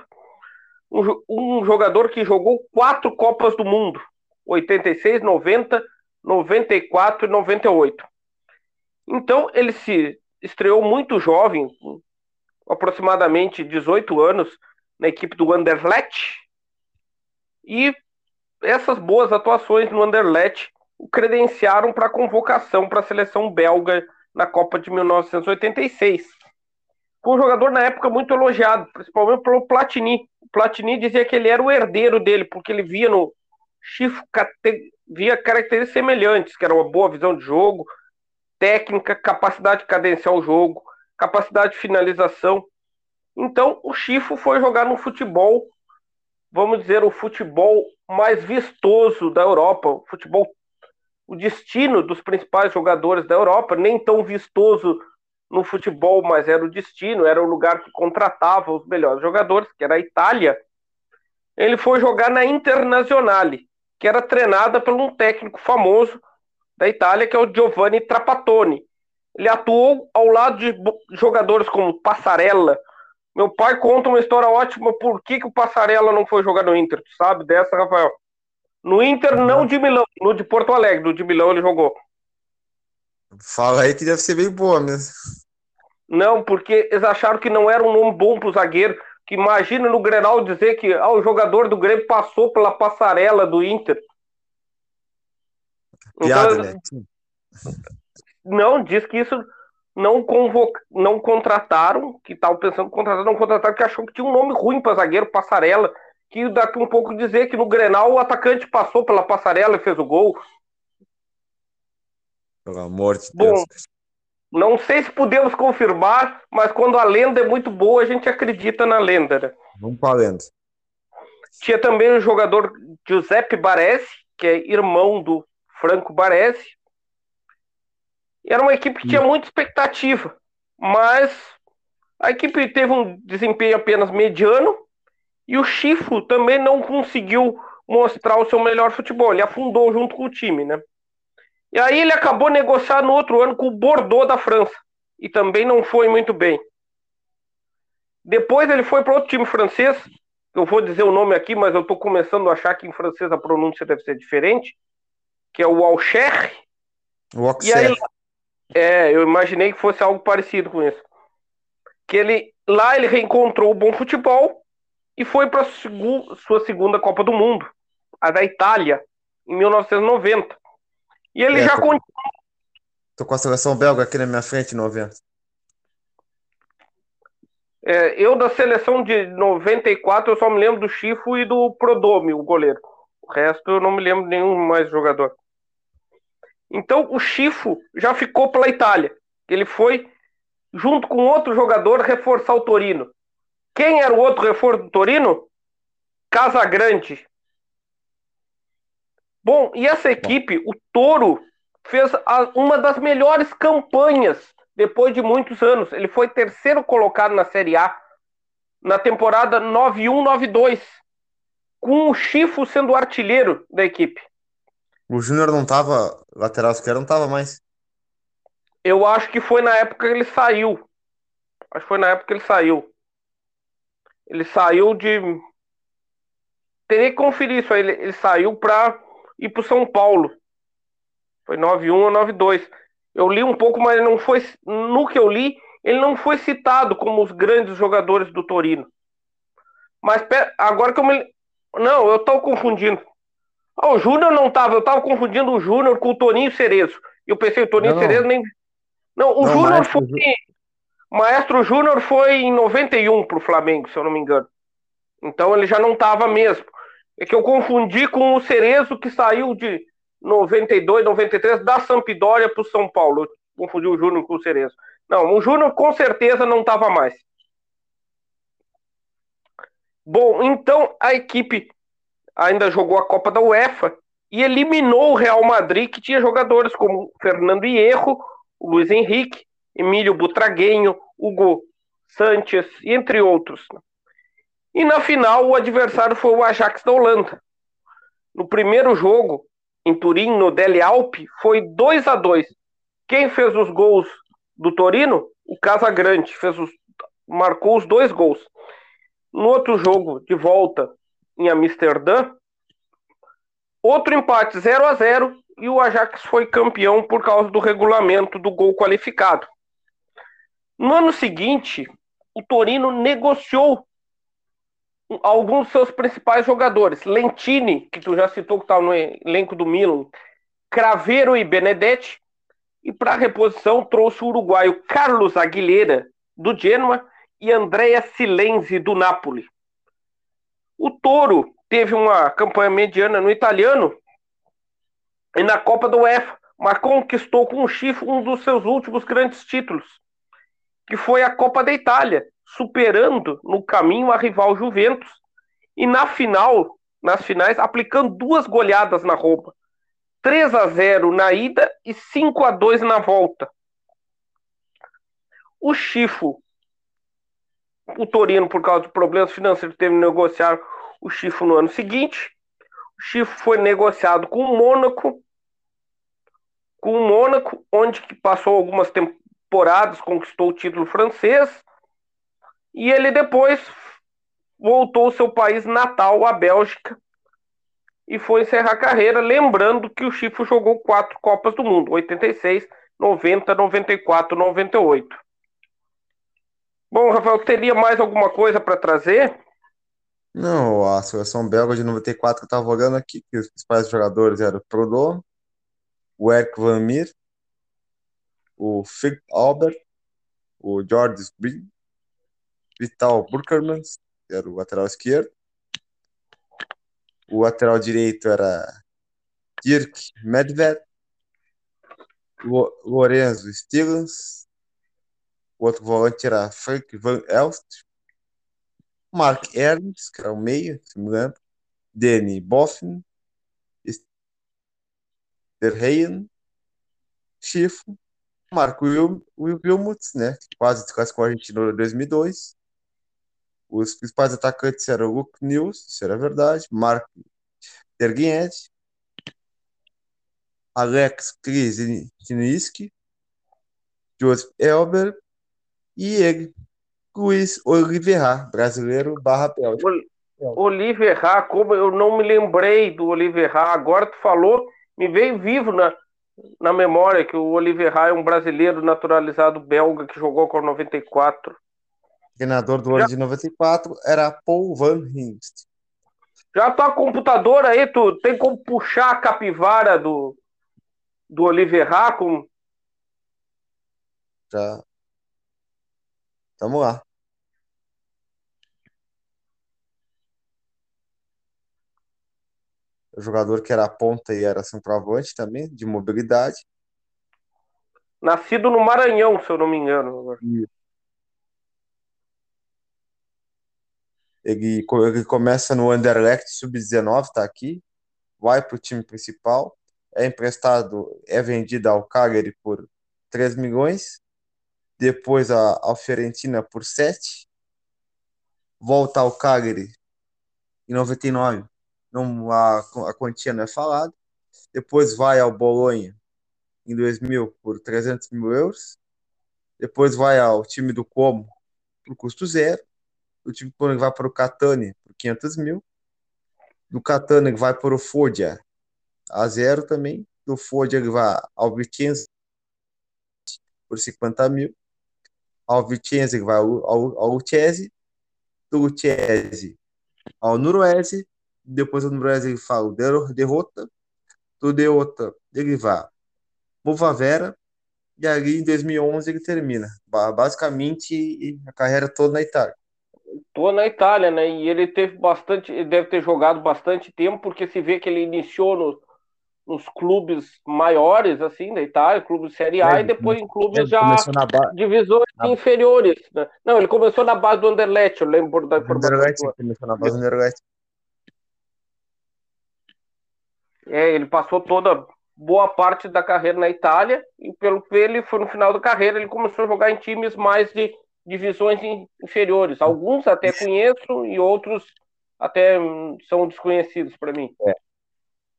Um, um jogador que jogou quatro Copas do Mundo, 86, 90, 94 e 98 então, ele se estreou muito jovem, aproximadamente 18 anos, na equipe do Anderlecht. E essas boas atuações no Anderlecht o credenciaram para convocação para a seleção belga na Copa de 1986. Foi um jogador na época muito elogiado, principalmente pelo Platini. O Platini dizia que ele era o herdeiro dele, porque ele via no Chifre via características semelhantes, que era uma boa visão de jogo, técnica, capacidade de cadenciar o jogo, capacidade de finalização. Então, o Chifo foi jogar no futebol, vamos dizer, o futebol mais vistoso da Europa, o futebol, o destino dos principais jogadores da Europa, nem tão vistoso no futebol, mas era o destino, era o lugar que contratava os melhores jogadores, que era a Itália. Ele foi jogar na Internazionale, que era treinada por um técnico famoso da Itália, que é o Giovanni Trapattoni. Ele atuou ao lado de jogadores como Passarella. Meu pai conta uma história ótima por que, que o Passarella não foi jogar no Inter. Tu sabe dessa, Rafael? No Inter, não de Milão, no de Porto Alegre, no de Milão ele jogou. Fala aí que deve ser bem boa mesmo. Não, porque eles acharam que não era um nome bom pro zagueiro. Que imagina no Grenal dizer que ah, o jogador do Grêmio passou pela passarela do Inter. Piada, então, né? Não, diz que isso não convoc... não contrataram, que estavam pensando em contratar, não contrataram, que achou que tinha um nome ruim para zagueiro, passarela, que daqui um pouco dizer que no Grenal o atacante passou pela passarela e fez o gol. Pelo amor de Deus. Bom, não sei se podemos confirmar, mas quando a lenda é muito boa, a gente acredita na lenda. Né? Vamos para a lenda. Tinha também o jogador Giuseppe Baresi, que é irmão do Franco Baresi, era uma equipe que tinha muita expectativa, mas a equipe teve um desempenho apenas mediano e o Chifo também não conseguiu mostrar o seu melhor futebol. Ele afundou junto com o time, né? E aí ele acabou negociando no outro ano com o Bordeaux da França e também não foi muito bem. Depois ele foi para outro time francês, eu vou dizer o nome aqui, mas eu estou começando a achar que em francês a pronúncia deve ser diferente, que é o Auxerre. O Auxerre. E aí, é, eu imaginei que fosse algo parecido com isso. Que ele lá ele reencontrou o bom futebol e foi para sua segunda Copa do Mundo, a da Itália, em 1990. E ele é, já tô, tô com a seleção belga aqui na minha frente, 90. É, eu da seleção de 94 eu só me lembro do Chifo e do Prodome, o goleiro. O resto eu não me lembro de nenhum mais jogador. Então o Chifo já ficou pela Itália. Ele foi, junto com outro jogador, reforçar o Torino. Quem era o outro reforço do Torino? Casagrande. Bom, e essa equipe, o Toro, fez uma das melhores campanhas depois de muitos anos. Ele foi terceiro colocado na Série A na temporada 91-92, com o Chifo sendo o artilheiro da equipe. O Júnior não tava. Lateral esquerdo não tava mais. Eu acho que foi na época que ele saiu. Acho que foi na época que ele saiu. Ele saiu de. Teria que conferir isso aí. Ele, ele saiu para ir pro São Paulo. Foi 9-1 ou 9-2. Eu li um pouco, mas não foi. No que eu li, ele não foi citado como os grandes jogadores do Torino. Mas agora que eu me. Não, eu tô confundindo. Ah, o Júnior não tava, eu tava confundindo o Júnior com o Toninho Cerezo. E eu pensei, o Toninho não, Cerezo nem. Não, o Júnior foi. Maestro Júnior foi em 91 pro Flamengo, se eu não me engano. Então ele já não tava mesmo. É que eu confundi com o Cerezo que saiu de 92, 93 da Sampdoria pro São Paulo. Eu confundi o Júnior com o Cerezo. Não, o Júnior com certeza não tava mais. Bom, então a equipe ainda jogou a Copa da UEFA e eliminou o Real Madrid, que tinha jogadores como Fernando Hierro, Luiz Henrique, Emílio Butraguenho, Hugo Sanches, entre outros. E na final, o adversário foi o Ajax da Holanda. No primeiro jogo, em Turim, no Dele Alpe, foi 2 a 2 Quem fez os gols do Torino? O Casagrande fez os, marcou os dois gols. No outro jogo, de volta, em Amsterdã. Outro empate 0 a 0 e o Ajax foi campeão por causa do regulamento do gol qualificado. No ano seguinte, o Torino negociou alguns dos seus principais jogadores. Lentini, que tu já citou que estava no elenco do Milan, Craveiro e Benedetti. E para reposição trouxe o uruguaio Carlos Aguilera, do Genoa, e Andrea Silenzi, do Napoli. O Toro teve uma campanha mediana no italiano e na Copa do UEFA, mas conquistou com o chifre um dos seus últimos grandes títulos, que foi a Copa da Itália, superando no caminho a rival Juventus e na final, nas finais, aplicando duas goleadas na Roma. 3 a 0 na ida e 5 a 2 na volta. O Chifo, o Torino, por causa de problemas financeiros, teve que negociar o Chifre no ano seguinte. O Chifre foi negociado com o Mônaco, com o Mônaco, onde passou algumas temporadas, conquistou o título francês, e ele depois voltou ao seu país natal, a Bélgica, e foi encerrar a carreira, lembrando que o Chifre jogou quatro Copas do Mundo, 86, 90, 94, 98. Bom, Rafael, teria mais alguma coisa para trazer? Não, a seleção belga de 94 que eu estava olhando aqui, que os principais jogadores eram Proudhon, o Eric Van Meer, o Philip Albert, o George Green, Vital Burkerman, que era o lateral esquerdo, o lateral direito era Dirk Medved, Lorenzo Stillens, o outro volante era Frank Van Elst, Mark Ernst, que era o meio, se me lembro, Danny Boffin, Sterheyen, Chifo, Marco Will, Will né, que quase classificou a Argentina em 2002. Os principais atacantes eram o Luke News, isso era verdade, Mark Terguinetti, Alex Krzyzewski, Joseph Elber e ele, Luiz Oliveira, brasileiro barra Bélgica. Oliveira, como eu não me lembrei do Oliveira, agora tu falou, me veio vivo na, na memória que o Oliveira é um brasileiro naturalizado belga que jogou com 94. O treinador do ano de 94 era Paul Van Hinst. Já tá computador aí, tu tem como puxar a capivara do, do Oliveira com. Já. Tamo lá. Jogador que era ponta e era centroavante também, de mobilidade. Nascido no Maranhão, se eu não me engano. Ele, ele começa no Anderlecht sub-19, tá aqui, vai para o time principal, é emprestado, é vendido ao Cagliari por 3 milhões, depois a, ao Fiorentina por 7, volta ao Cagliari em 99, não, a, a quantia não é falada, depois vai ao Bolonha em 2000 por 300 mil euros, depois vai ao time do Como por custo zero, o time que vai para o Catania por 500 mil, do Catania vai para o Foggia a zero também, do Foggia vai ao Vicenza por 50 mil, ao Vicenza vai ao, ao, ao Chese, do Chese ao Nuroese, depois do Nuroese ele fala derrota, do derrota ele vai Bovavera, e ali em 2011 ele termina, basicamente a carreira toda na Itália. Tô na Itália, né? E ele teve bastante, ele deve ter jogado bastante tempo, porque se vê que ele iniciou no, nos clubes maiores, assim, da Itália, clubes de Série A, é, e depois em clubes já divisões na... inferiores. Né? Não, ele começou na base do Anderlecht, eu lembro da informação. Anderlecht, começou na base do Anderlecht. É, ele passou toda boa parte da carreira na Itália, e pelo que ele foi no final da carreira, ele começou a jogar em times mais de divisões inferiores. Alguns até conheço e outros até hum, são desconhecidos para mim. É.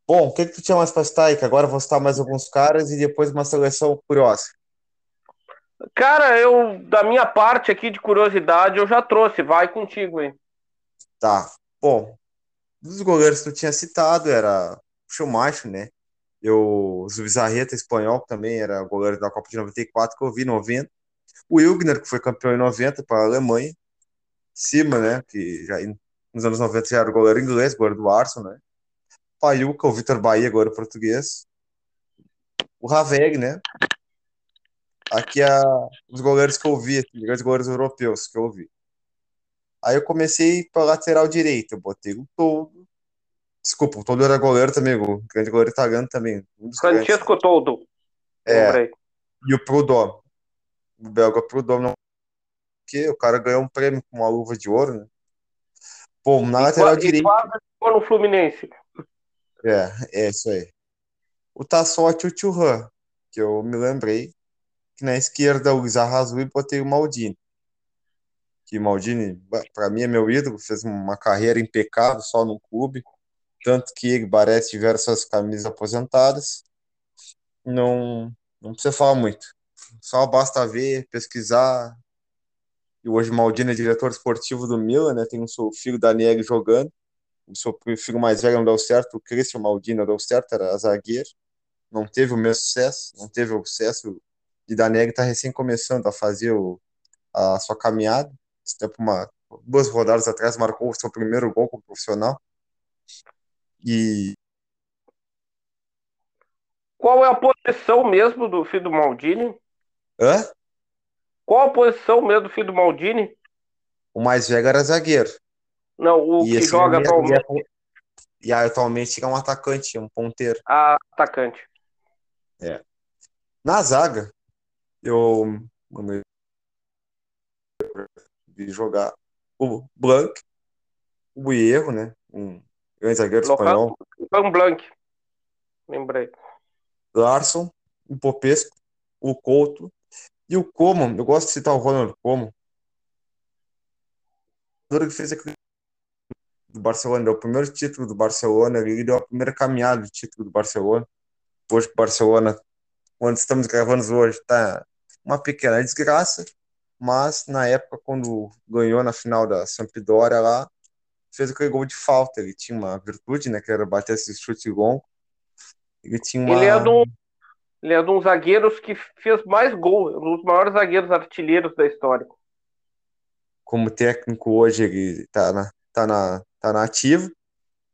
Bom, o que, que tu tinha mais para citar aí? Que agora eu vou citar mais alguns caras e depois uma seleção curiosa. Cara, eu, da minha parte aqui de curiosidade, eu já trouxe. Vai contigo aí. Tá. Bom, dos goleiros que tu tinha citado era Schumacher, né? Eu, o Zubizarreta, espanhol, também era goleiro da Copa de 94, que eu vi 90 o Ilgner, que foi campeão em 90 para a Alemanha, Cima, né, que já nos anos 90 já era goleiro inglês, goleiro do Arsenal, né, Paiuca, o Vitor Bahia, agora português, o Raveg, né, aqui é os goleiros que eu vi, os goleiros europeus que eu vi. Aí eu comecei para lateral direito, eu botei o Todo, desculpa, o Todo era goleiro também, o grande goleiro italiano também. Um Francesco Todo. É, e o Prudó o belga pro dono que o cara ganhou um prêmio com uma luva de ouro, né? Pô, na e lateral direita. no Fluminense. É, é isso aí. O Tassotti e o Churran, que eu me lembrei que na esquerda o Zarrazu e botei o Maldini. Que Maldini, para mim, é meu ídolo, fez uma carreira impecável só no clube. Tanto que e Baresi tiveram suas camisas aposentadas. Não, não precisa falar muito. Só basta ver, pesquisar. E hoje Maldini é diretor esportivo do Milan, né? Tem o seu filho Daniel jogando. o seu filho mais velho não deu certo, o Christian Maldini deu certo, era zagueiro, não teve o mesmo sucesso, não teve o sucesso de Danelli está recém começando a fazer o, a sua caminhada, esse tempo uma duas rodadas atrás marcou o seu primeiro gol como profissional e qual é a posição mesmo do filho do Maldini? Hã? Qual a posição mesmo do filho do Maldini? O mais velho era zagueiro. Não, o e que joga atualmente. E atualmente é um atacante, um ponteiro. Ah, atacante. É. Na zaga, eu de jogar o Blanc, o Hierro, né? Um grande zagueiro espanhol. Um Blanc. Lembrei. Larson, o Popesco, o Couto e o Como. Eu gosto de citar o Ronald Como. que fez aquele do Barcelona, deu o primeiro título do Barcelona, ele deu a primeira caminhada do título do Barcelona. Hoje o Barcelona, quando estamos gravando hoje, está uma pequena desgraça, mas na época, quando ganhou na final da Sampdoria lá, fez aquele gol de falta. Ele tinha uma virtude, né, que era bater esse chute longo. Ele tinha uma... Ele é, do, ele é um dos zagueiros que fez mais gols, um dos maiores zagueiros artilheiros da história. Como técnico hoje ele tá na, tá na, tá na ativa.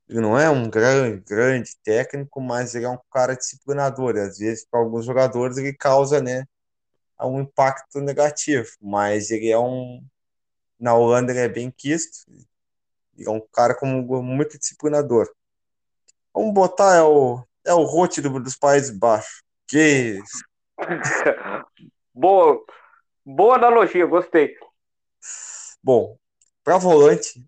Ele não é um grande, grande técnico, mas ele é um cara disciplinador. E às vezes, para alguns jogadores, ele causa, né, um impacto negativo. Mas ele é um. Na Holanda, ele é bem quisto. É um cara como muito disciplinador. Vamos botar é o, é o Rote do, dos Países Baixos. Que. boa, boa analogia, gostei. Bom, para volante,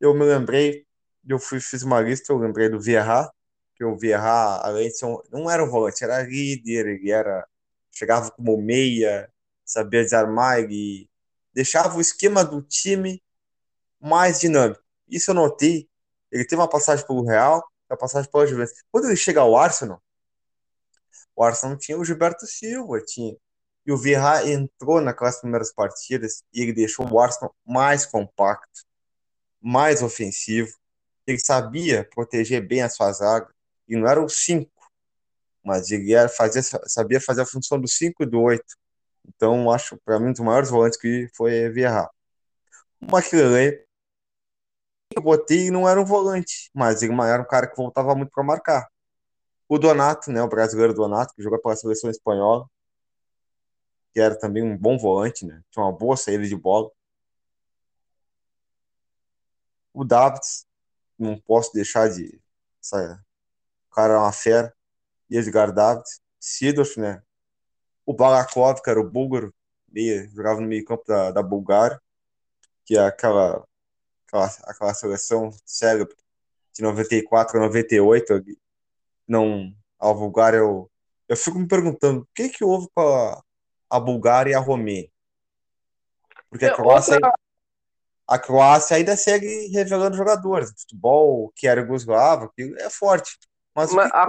eu me lembrei, eu fui, fiz uma lista, eu lembrei do Vieira, que o Vieira, além de ser um, não era um volante, era líder, ele era, chegava como meia, sabia desarmar, ele deixava o esquema do time mais dinâmico. Isso eu notei. Ele teve uma passagem pelo Real, uma passagem pela Juventus. Quando ele chega ao Arsenal, o Arsenal tinha o Gilberto Silva, tinha. E o Vieira entrou naquelas primeiras partidas e ele deixou o Arsenal mais compacto mais ofensivo. Ele sabia proteger bem a sua zaga. E não era o 5, mas ele era fazer, sabia fazer a função do 5 e do 8. Então, acho, para mim, um dos maiores volantes que foi Vieira. O Maquilele, eu botei não era um volante, mas ele era um cara que voltava muito para marcar. O Donato, né, o brasileiro Donato, que jogou pela seleção espanhola, que era também um bom volante, né, tinha uma boa saída de bola. O Davids, não posso deixar de. Essa, o cara é uma fera. Edgar Davids. Sidorf, né? O Balakov, que era o búlgaro, meio, jogava no meio-campo da, da Bulgária, que é aquela, aquela, aquela seleção célebre de 94 a 98. Não, a Bulgária, eu, eu fico me perguntando o que, que houve com a, a Bulgária e a Romênia. Porque a Croácia. A Croácia ainda segue revelando jogadores. O futebol que era Yugoslavo, que é forte. Mas, Mas a...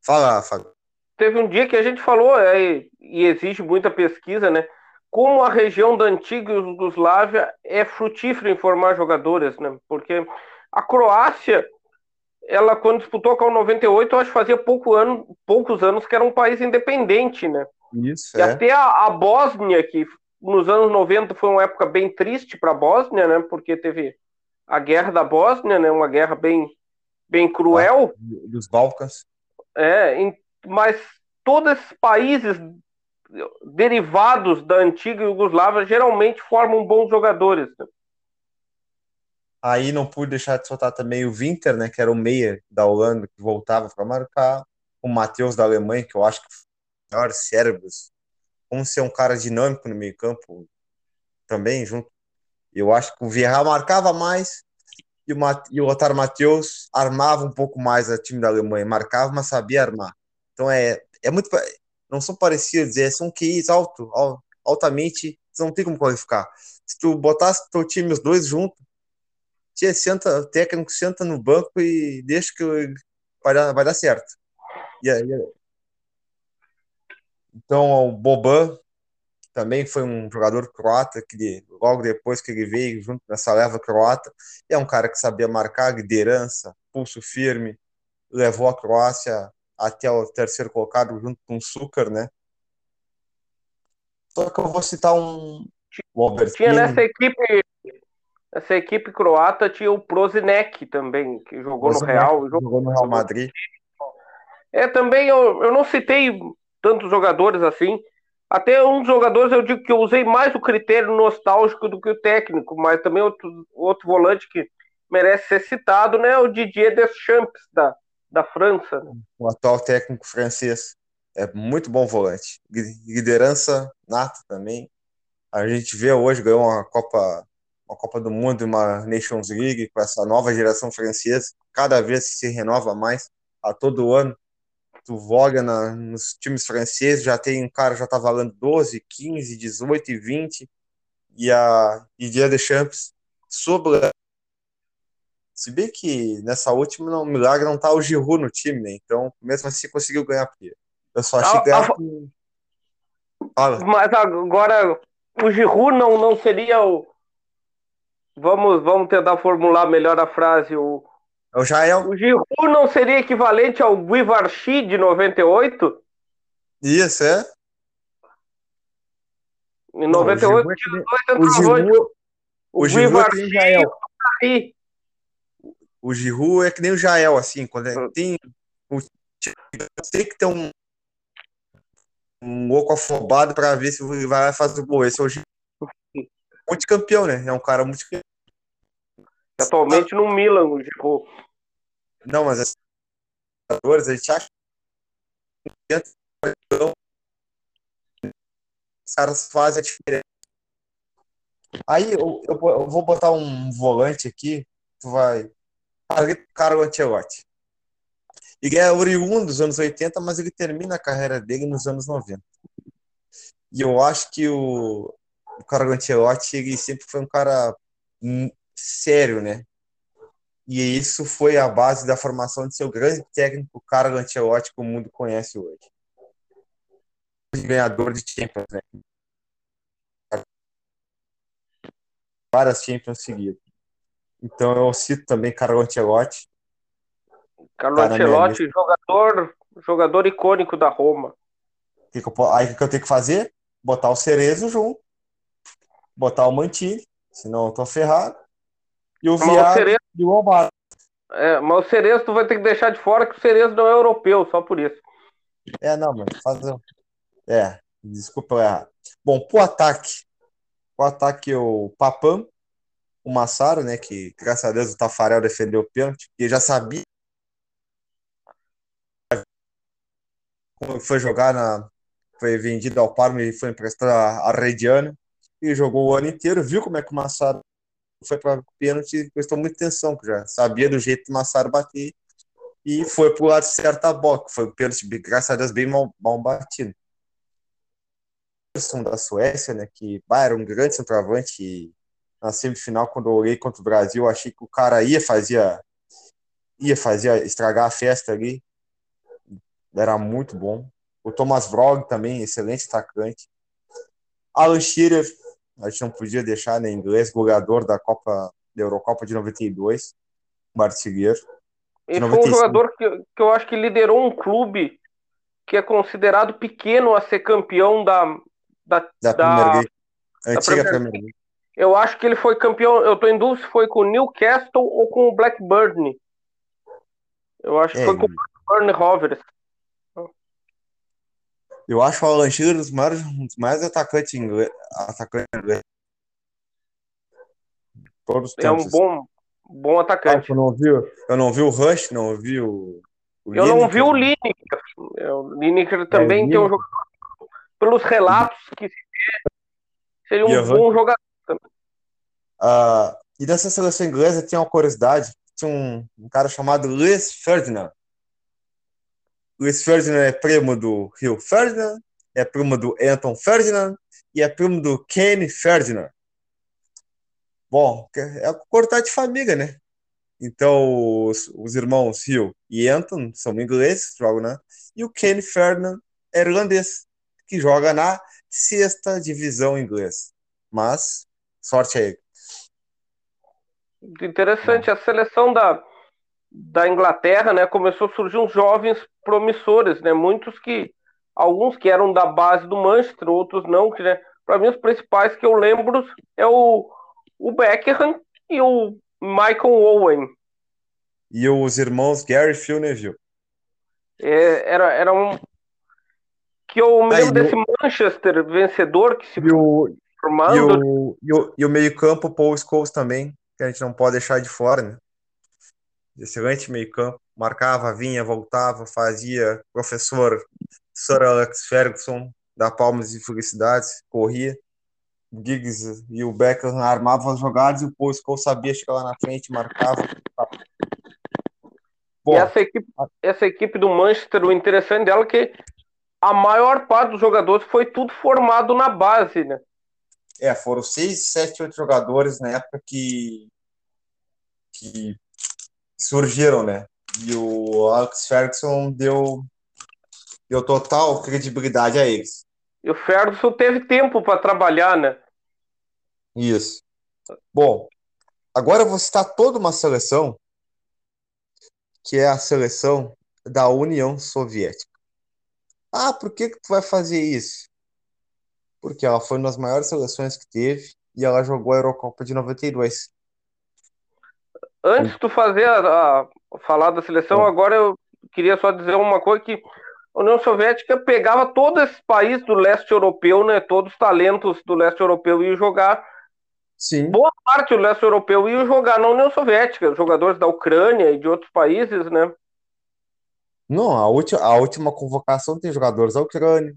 Fala, Fábio. Teve um dia que a gente falou, é, e exige muita pesquisa, né? Como a região da antiga Yugoslávia é frutífera em formar jogadores, né? Porque a Croácia, ela quando disputou com o 98, eu acho que fazia pouco ano, poucos anos que era um país independente, né? Isso, e é. até a, a Bósnia, que nos anos 90 foi uma época bem triste para a Bósnia, né? Porque teve a guerra da Bósnia, né? Uma guerra bem, bem cruel. Ah, dos Balcãs. É, em, mas todos esses países derivados da antiga Iugoslávia geralmente formam bons jogadores. Né? Aí não pude deixar de soltar também o Winter, né? Que era o meia da Holanda que voltava para marcar. O Matheus da Alemanha, que eu acho que foi o maior cérebros como ser um cara dinâmico no meio campo também, junto. Eu acho que o Vieira marcava mais e o, Mat e o Otário Matheus armava um pouco mais a time da Alemanha. Marcava, mas sabia armar. Então é, é muito. Não são parecidos, é, são QIs alto, altamente. Não tem como qualificar. Se tu botasse teu time os dois juntos, tia, senta, o técnico senta no banco e deixa que vai dar, vai dar certo. E, e, então, o Boban, também foi um jogador croata que logo depois que ele veio junto nessa leva croata, é um cara que sabia marcar liderança, pulso firme, levou a Croácia até o terceiro colocado junto com o Sucar, né? Só que eu vou citar um Tinha nessa equipe essa equipe croata tinha o Prozinec também, que jogou no Real. Jogou, no Real Madrid. É, também eu, eu não citei tantos jogadores assim. Até uns jogadores eu digo que eu usei mais o critério nostálgico do que o técnico, mas também outro, outro volante que merece ser citado, né? O Didier Deschamps, da, da França. Né? O atual técnico francês. É muito bom volante. Liderança nata também. A gente vê hoje, ganhou uma Copa, uma Copa do Mundo uma Nations League com essa nova geração francesa. Cada vez se renova mais a todo ano tu voga na, nos times franceses, já tem um cara já tá valendo 12, 15, 18 e 20, e a Didier Deschamps sobre se bem que nessa última não, milagre não tá o Giroud no time, né? Então, mesmo assim conseguiu ganhar porque eu só achei que Fala. Mas agora o Giroud não, não seria o Vamos, vamos tentar formular melhor a frase. O, o Jael. O Giroud não seria equivalente ao Guivarchi de 98? Isso, é. Em 98 não, tinha dois centroavantes. O Giroud é que nem o Jael. O Giroud é que nem o Jael, assim, quando é, hum. tem tem que ter um um oco afobado para ver se vai fazer o gol. Esse é o Giroud. Multicampeão, né? É um cara multicampeão. Atualmente no Milan, o Giroud. Não, mas os jogadores, a gente acha que os caras fazem a diferença. Aí eu, eu, eu, vou botar um volante aqui, tu vai. Carlo Ancelotti. Ele é oriundo dos anos 80, mas ele termina a carreira dele nos anos 90. E eu acho que o, o Carlo Ancelotti ele sempre foi um cara sério, né? E isso foi a base da formação de seu grande técnico, Carlo Ancelotti, que o mundo conhece hoje. Ganhador de Champions, né? Várias Champions seguidas. Então eu cito também Carlo Ancelotti. Carlo tá Ancelotti, jogador, jogador icônico da Roma. Aí o que eu tenho que fazer? Botar o Cerezo junto. Botar o Mantini, senão eu tô ferrado. E o Viário e o Alvaro. É, mas o Cerezo tu vai ter que deixar de fora que o Cerezo não é europeu, só por isso. É, não, mas fazer. É, desculpa eu errar. Bom, pro ataque. O ataque, o Papam, o Massaro, né? Que graças a Deus o Tafarel defendeu o pênalti, porque já sabia. Foi jogar na. Foi vendido ao Parma e foi emprestado a Rediana. E jogou o ano inteiro, viu como é que o Massaro foi para pênalti, prestou muita atenção, que já sabia do jeito que o Massaro bater e foi para o lado certo da bola, foi o pênalti, graças a Deus, bem mal, mal batido. da Suécia, né, que bah, era um grande centroavante na semifinal, quando eu olhei contra o Brasil, achei que o cara ia fazer ia fazer estragar a festa ali. Era muito bom. O Thomas Vrog também, excelente atacante. Alan Shearer a gente não podia deixar né, inglês, goleador da Copa da Eurocopa de 92, um artilheiro. Ele foi um jogador que, que eu acho que liderou um clube que é considerado pequeno a ser campeão da da, da, da Premier League. Antiga da Premier League. Eu acho que ele foi campeão, eu estou em dúvida se foi com o Newcastle ou com o Blackburn. Eu acho que é, foi com o Blackburn Rovers. Eu acho o Alan Shearer um dos maiores, um dos mais atacantes inglês, atacante inglês. Todos é um bom, bom atacante. Ah, eu, não vi, eu não vi o Rush, não vi o. o eu Lineker. não vi o Lineker. É, o Lineker também é, tem um jogador. Pelos relatos que se vê, seria um bom jogador também. Uh, e nessa seleção inglesa tem uma curiosidade: tinha um, um cara chamado Luiz Ferdinand Luiz Ferdinand é primo do Rio Ferdinand, é primo do Anton Ferdinand e é primo do Kenny Ferdinand. Bom, é cortar de família, né? Então, os, os irmãos Rio e Anton são ingleses, jogam na. E o Kenny Ferdinand é irlandês, que joga na sexta divisão inglesa. Mas, sorte aí. Interessante, a seleção da, da Inglaterra, né, começou a surgir uns jovens promissores, né, muitos que, alguns que eram da base do Manchester, outros não, que, né, para mim os principais que eu lembro é o, o Beckham e o Michael Owen. E os irmãos Gary Phil Neville. É, era, era um, que eu me lembro desse Manchester vencedor que se e o, formando. E o, e o, e o meio-campo, Paul Scholes também, que a gente não pode deixar de fora, né? Excelente meio-campo. Marcava, vinha, voltava, fazia. Professor Sir Alex Ferguson, da Palmas e Felicidades, corria. O Giggs e o Beckham armavam as jogadas e o Paul Scholes sabia chegar lá na frente, marcava. Bom, e essa equipe, essa equipe do Manchester, o interessante dela é que a maior parte dos jogadores foi tudo formado na base, né? É, foram seis, sete, oito jogadores na época que, que surgiram, né? E o Alex Ferguson deu, deu total credibilidade a eles. E o Ferguson teve tempo para trabalhar, né? Isso. Bom, agora eu vou citar toda uma seleção que é a seleção da União Soviética. Ah, por que, que tu vai fazer isso? Porque ela foi uma das maiores seleções que teve e ela jogou a Eurocopa de 92. Antes de tu fazer a, a, falar da seleção, agora eu queria só dizer uma coisa que a União Soviética pegava todos esses países do leste europeu, né? Todos os talentos do leste europeu iam jogar. Sim. Boa parte do leste europeu ia jogar na União Soviética, jogadores da Ucrânia e de outros países, né? Não, a última, a última convocação tem jogadores da Ucrânia,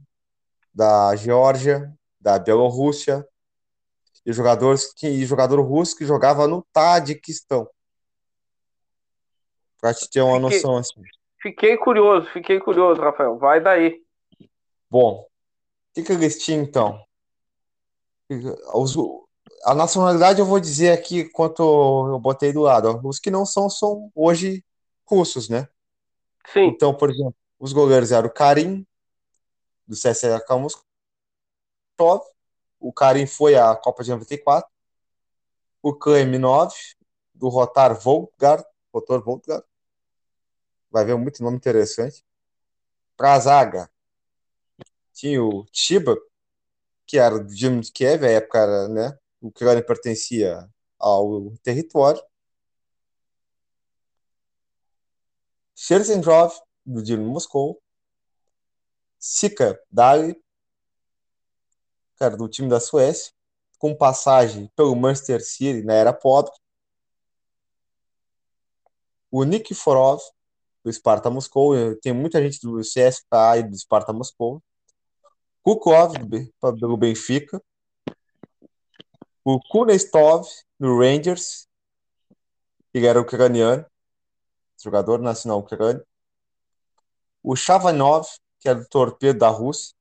da Geórgia, da Bielorrússia, e jogadores que, e jogador russo que jogava no Tadiquistão. Pra te ter uma fiquei, noção assim. Fiquei curioso, fiquei curioso, Rafael. Vai daí. Bom, o que, que eles tinham então? Os, a nacionalidade eu vou dizer aqui quanto eu botei do lado. Os que não são, são hoje russos, né? Sim. Então, por exemplo, os goleiros eram o Karim, do CSKA Moscou. O Karim foi à Copa de 94. O KM9, do Rotar Voltgard. Rotor Voltgard. Vai ver muito nome interessante. Pra zaga, tinha o Chiba, que era do Dinamo de Kiev, a época era, né? O Ucrânia pertencia ao território. Sherzendrov, do Dinamo Moscou, Sika Dali, cara, do time da Suécia, com passagem pelo Manchester City na era pobre, o Nikiforov, do Sparta Moscou, tem muita gente do CSKA e do Sparta Moscou, Kukov, do Benfica, o Kunestov, do Rangers, que era ucraniano, jogador nacional ucraniano. O Chavanov, que era do torpedo da Rússia.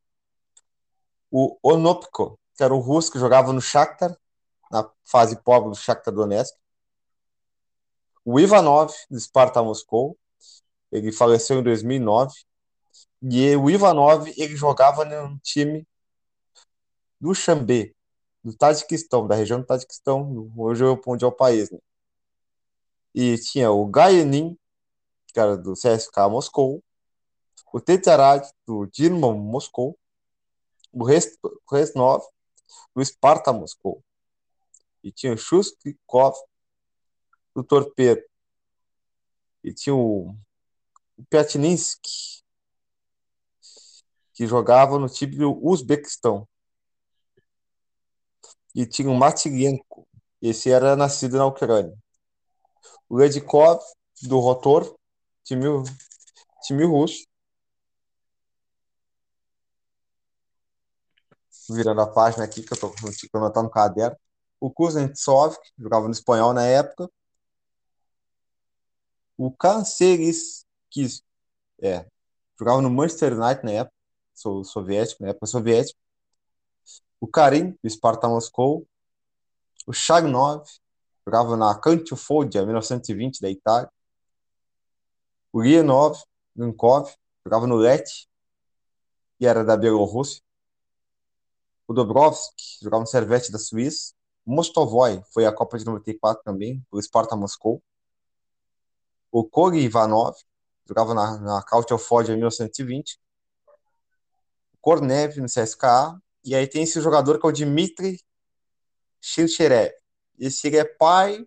O Onopko, que era o russo que jogava no Shakhtar, na fase pobre do Shakhtar Donetsk. O Ivanov, do Sparta Moscou. Ele faleceu em 2009. E o Ivanov, ele jogava no time do Xambé, do Tajiquistão, da região do Tajiquistão, hoje é onde é o país, né? E tinha o Gayanin, que era do CSKA Moscou, o Tetsarat, do Dinamo Moscou, o Resnov, do Sparta Moscou. E tinha o Shuskikov, do Torpedo. E tinha o, o Piatninsky, que jogava no time do Uzbequistão. E tinha o Matilienko, esse era nascido na Ucrânia. O Ledkov, do Rotor, time, time russo. Virando a página aqui, que eu tô anotando no caderno. O Kuznetsov, que jogava no espanhol na época. O Kanseris, que é, jogava no Manchester United na época, sou soviético, na época soviética. O Karim, do Sparta Moscou. O Shagnov, jogava na Cantifodia, 1920, da Itália o Lienov Gankov, jogava no Leti, que era da Bielorrússia. O Dobrovski jogava no Servette da Suíça. Mostovoy foi a Copa de 94 também, pelo Sparta Moscou. O Kogi Ivanov jogava na, na Kautel Ford em 1920. O Kornev no CSKA. E aí tem esse jogador que é o Dmitry Chincherev. Esse é pai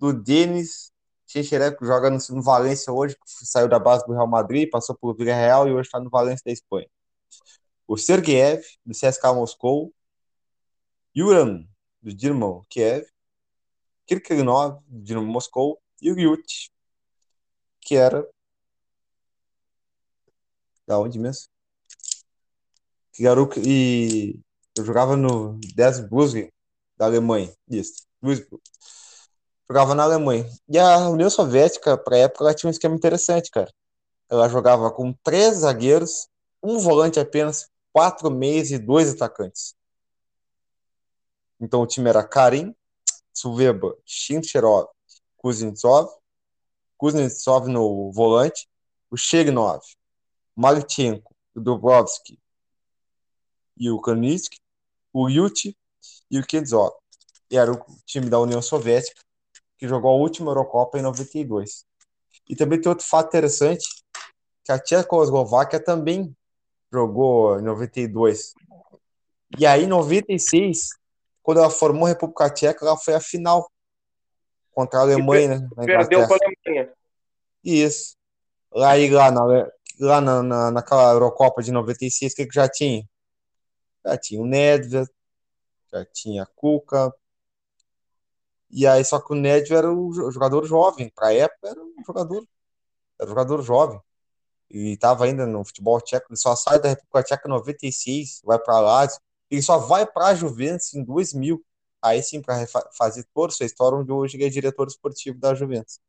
do Denis Chincherev, que joga no, no Valência hoje, que saiu da base do Real Madrid, passou por Villarreal e hoje está no Valência da Espanha. O Sergeyev, do CSKA Moscou. Yuran, do Dinamo Kiev. Kirklinov, do Dinamo Moscou. E o Yut, que era da onde mesmo? Que e eu jogava no 10 Bundesliga da Alemanha. Isso. Jogava na Alemanha. E a União Soviética, para época, ela tinha um esquema interessante, cara. Ela jogava com três zagueiros, um volante apenas, quatro meias e dois atacantes. Então o time era Karim, Tsuveba, Shincherov, Kuznetsov, Kuznetsov no volante, o Chernov, Marchenko, o Dubrovski e o Kanitsky, o Yuti e o Kedzov. E era o time da União Soviética que jogou a última Eurocopa em 92. E também tem outro fato interessante, que a Tchecoslováquia também jogou em 92. E aí, em 96, quando ela formou a República Tcheca, ela foi a final contra a Alemanha, né? Perdeu com a Alemanha. Isso. Lá, aí, lá, na, lá na, na, naquela Eurocopa de 96, o que, que já tinha? Já tinha o Nedved, já tinha a Kuka. E aí, só que o Nedved era o jogador jovem. Para a época, era um jogador, era um jogador jovem. E estava ainda no futebol tcheco. Ele só sai da República Tcheca em 96, vai para lá. Ele só vai para a Juventus em 2000. Aí sim, para fazer toda a sua história, onde hoje ele é diretor esportivo da Juventus.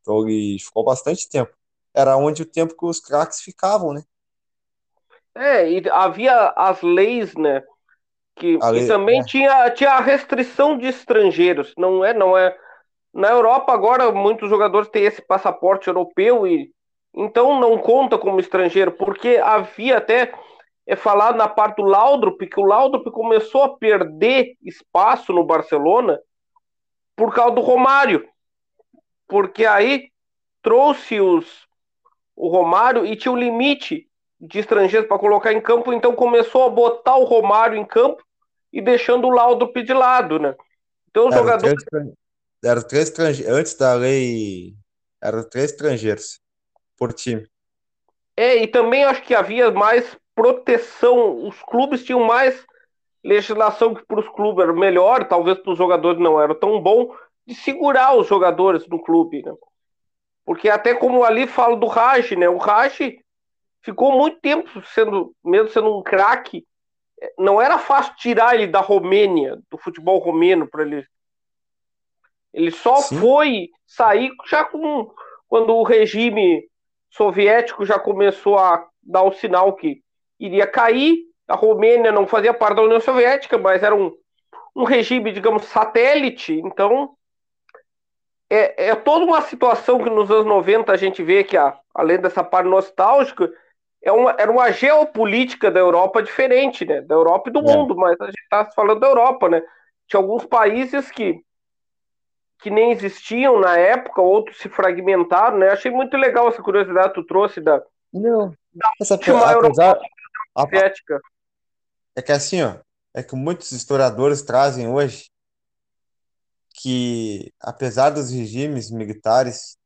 Então ele ficou bastante tempo. Era onde o tempo que os craques ficavam, né? É, e havia as leis, né? Que, lei- e também é. tinha, tinha a restrição de estrangeiros. Não é, não é. Na Europa agora muitos jogadores têm esse passaporte europeu e então não conta como estrangeiro, porque havia até é falado na parte do Laudrup que o Laudrup começou a perder espaço no Barcelona por causa do Romário. Porque aí trouxe os o Romário e tinha um limite de estrangeiros para colocar em campo, então começou a botar o Romário em campo e deixando o Laudrup de lado, né? Então os Eram jogadores três, eram três estrangeiros. Antes da lei, eram três estrangeiros por time. É, e também acho que havia mais proteção, os clubes tinham mais legislação que para os clubes era melhor, talvez para os jogadores não era tão bom, de segurar os jogadores do clube, né? Porque até como ali falo do Raj, né? O Raj ficou muito tempo sendo, mesmo sendo um craque, não era fácil tirar ele da Romênia, do futebol romeno para ele. Ele só Sim. foi sair já com quando o regime soviético já começou a dar o sinal que iria cair. A Romênia não fazia parte da União Soviética, mas era um, um regime, digamos, satélite. Então, é, é toda uma situação que nos anos 90 a gente vê que, a, além dessa parte nostálgica, é uma, era uma geopolítica da Europa diferente, né? Da Europa e do É. mundo, mas a gente está falando da Europa, né? Tinha alguns países que, que nem existiam na época, outros se fragmentaram, né? Achei muito legal essa curiosidade que tu trouxe da Não. Essa, última apesar, soviética. é que assim, ó, é que muitos historiadores trazem hoje que, apesar dos regimes militares,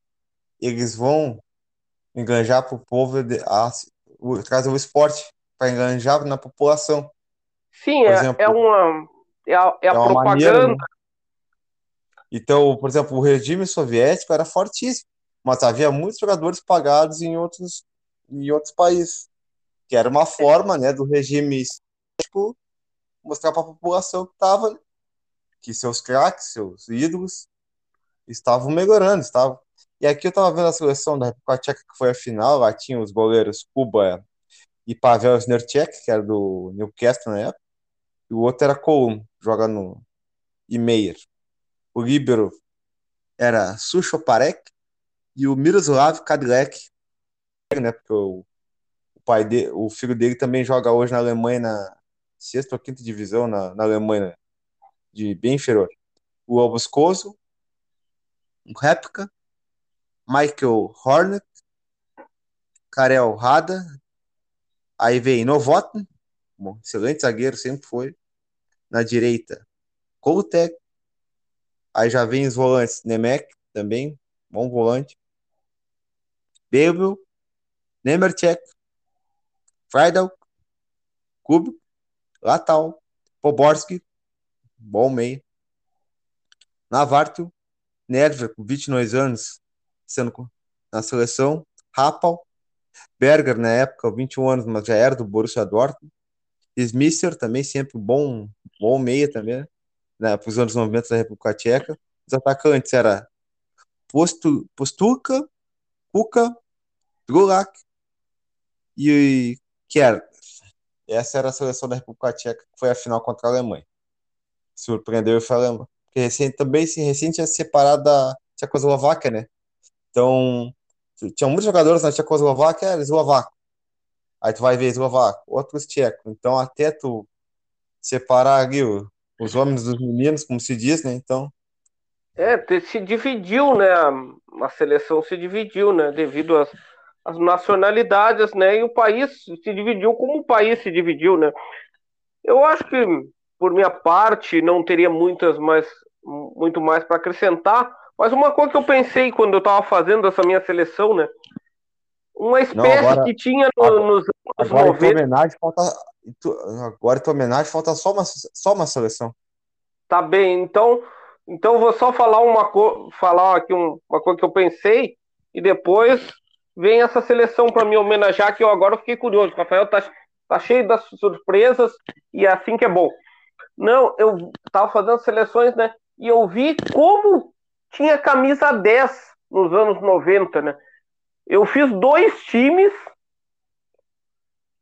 eles vão enganjar para o povo, de- a- o- trazer o esporte para enganjar na população. Sim, é, exemplo, é uma. É a, é a É uma maneira, propaganda. né? Então, por exemplo, o regime soviético era fortíssimo, mas havia muitos jogadores pagados em outros, em outros países, que era uma forma, né, do regime soviético mostrar para a população que estava, que seus craques, seus ídolos estavam melhorando, estavam. E aqui eu estava vendo a seleção da República Tcheca que foi a final, lá tinha os goleiros Kuba e Pavel Snercek, que era do Newcastle na época, e o outro era Colum, joga no e Meyer. O líbero era Sucho Parek e o Miroslav Kadlec, né, porque o, o pai de, o filho dele também joga hoje na Alemanha na, sexta ou quinta divisão na, na Alemanha, de bem inferior. O Oboscoso, o Repka, Michael Hornet, Karel Rada, aí vem Novotny, excelente zagueiro, sempre foi. Na direita, Koutek, aí já vem os volantes, Nemec também, bom volante. Bebel, Nemerchek, Friedel, Kubik, Latal, Poborski, bom meio. Navarto, Nedved, com 22 anos, sendo na seleção. Rapal, Berger, na época, 21 anos, mas já era do Borussia Dortmund. Smisser, também sempre bom, bom meia também, né, para os anos 90 da República Tcheca. Os atacantes era Postu, Postulka, Kuka, Drulak e Kerr. Essa era a seleção da República Tcheca, que foi a final contra a Alemanha. Surpreendeu e falando. Porque recente, também se recente tinha separado da Tchecoslováquia, né? Então, tinha muitos jogadores na Tchecoslováquia, era eslovaco. Aí tu vai ver eslovaco, outros tchecos. Então, até tu separar ali os homens dos meninos, como se diz, né? Então. É, se dividiu, né? A seleção se dividiu, né? Devido às, às nacionalidades, né? E o país se dividiu como o país se dividiu, né? Eu acho que, por minha parte, não teria muitas mais, muito mais para acrescentar. Mas uma coisa que eu pensei quando eu estava fazendo essa minha seleção, né? Uma espécie não, agora, que tinha no, agora, nos anos agora 90. Em homenagem, falta, agora em tua homenagem falta só uma, só uma seleção. Tá bem, então, então vou só falar uma falar aqui uma coisa que eu pensei e depois vem essa seleção para me homenagear que eu agora fiquei curioso. O Rafael tá, tá cheio das surpresas e é assim que é bom. Não, eu tava fazendo seleções, né? E eu vi como tinha camisa 10 nos anos 90, né? Eu fiz dois times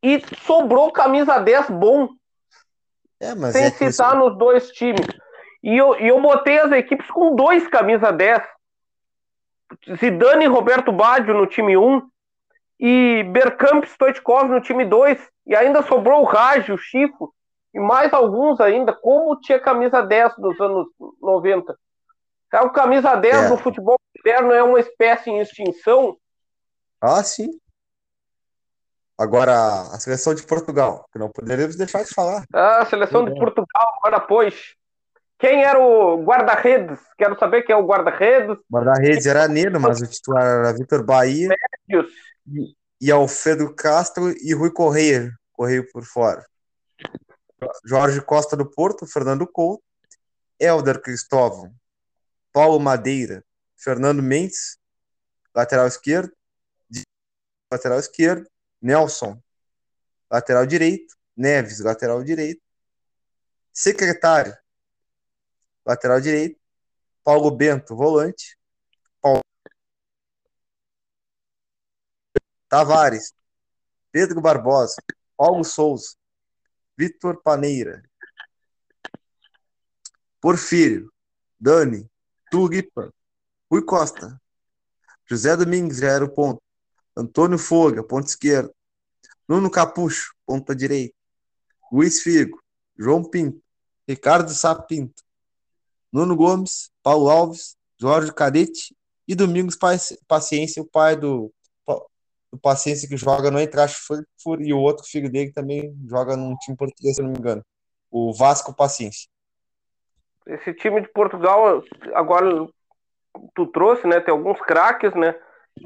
e sobrou camisa 10 bom. É, sem é citar isso... nos dois times. E eu, e eu botei as equipes com dois camisa 10. Zidane e Roberto Baggio no time 1 e Bergkamp e Stoichkov no time 2. E ainda sobrou o Raj, o Chico e mais alguns ainda, como tinha camisa 10 dos anos 90. É o camisa 10 é. no futebol moderno é uma espécie em extinção. Ah, sim. Agora, a seleção de Portugal, que não poderíamos deixar de falar. Ah, a seleção de Portugal, agora pois. Quem era o guarda-redes? Quero saber quem é o guarda-redes. Guarda-redes era Nino, mas o titular era Vitor Bahia. Médios. E, e Alfredo Castro e Rui Correia, Correio por fora. Jorge Costa do Porto, Fernando Couto, Helder Cristóvão, Paulo Madeira, Fernando Mendes, lateral esquerdo, lateral esquerdo, Nelson, lateral direito, Neves, lateral direito, secretário, lateral direito, Paulo Bento, volante, Paulo Tavares, Pedro Barbosa, Paulo Souza, Vitor Paneira, Porfírio, Dani, Tulipa, Rui Costa, José Domingues já era o ponto, Antônio Foga, ponto esquerdo, Nuno Capucho, ponta direita, Luiz Figo, João Pinto, Ricardo Sapinto, Nuno Gomes, Paulo Alves, Jorge Cadete e Domingos Paciência, o pai do, do Paciência que joga no Eintracht Frankfurt e o outro filho dele também joga num time português, se não me engano, o Vasco Paciência. Esse time de Portugal, agora tu trouxe, né? Tem alguns craques, né?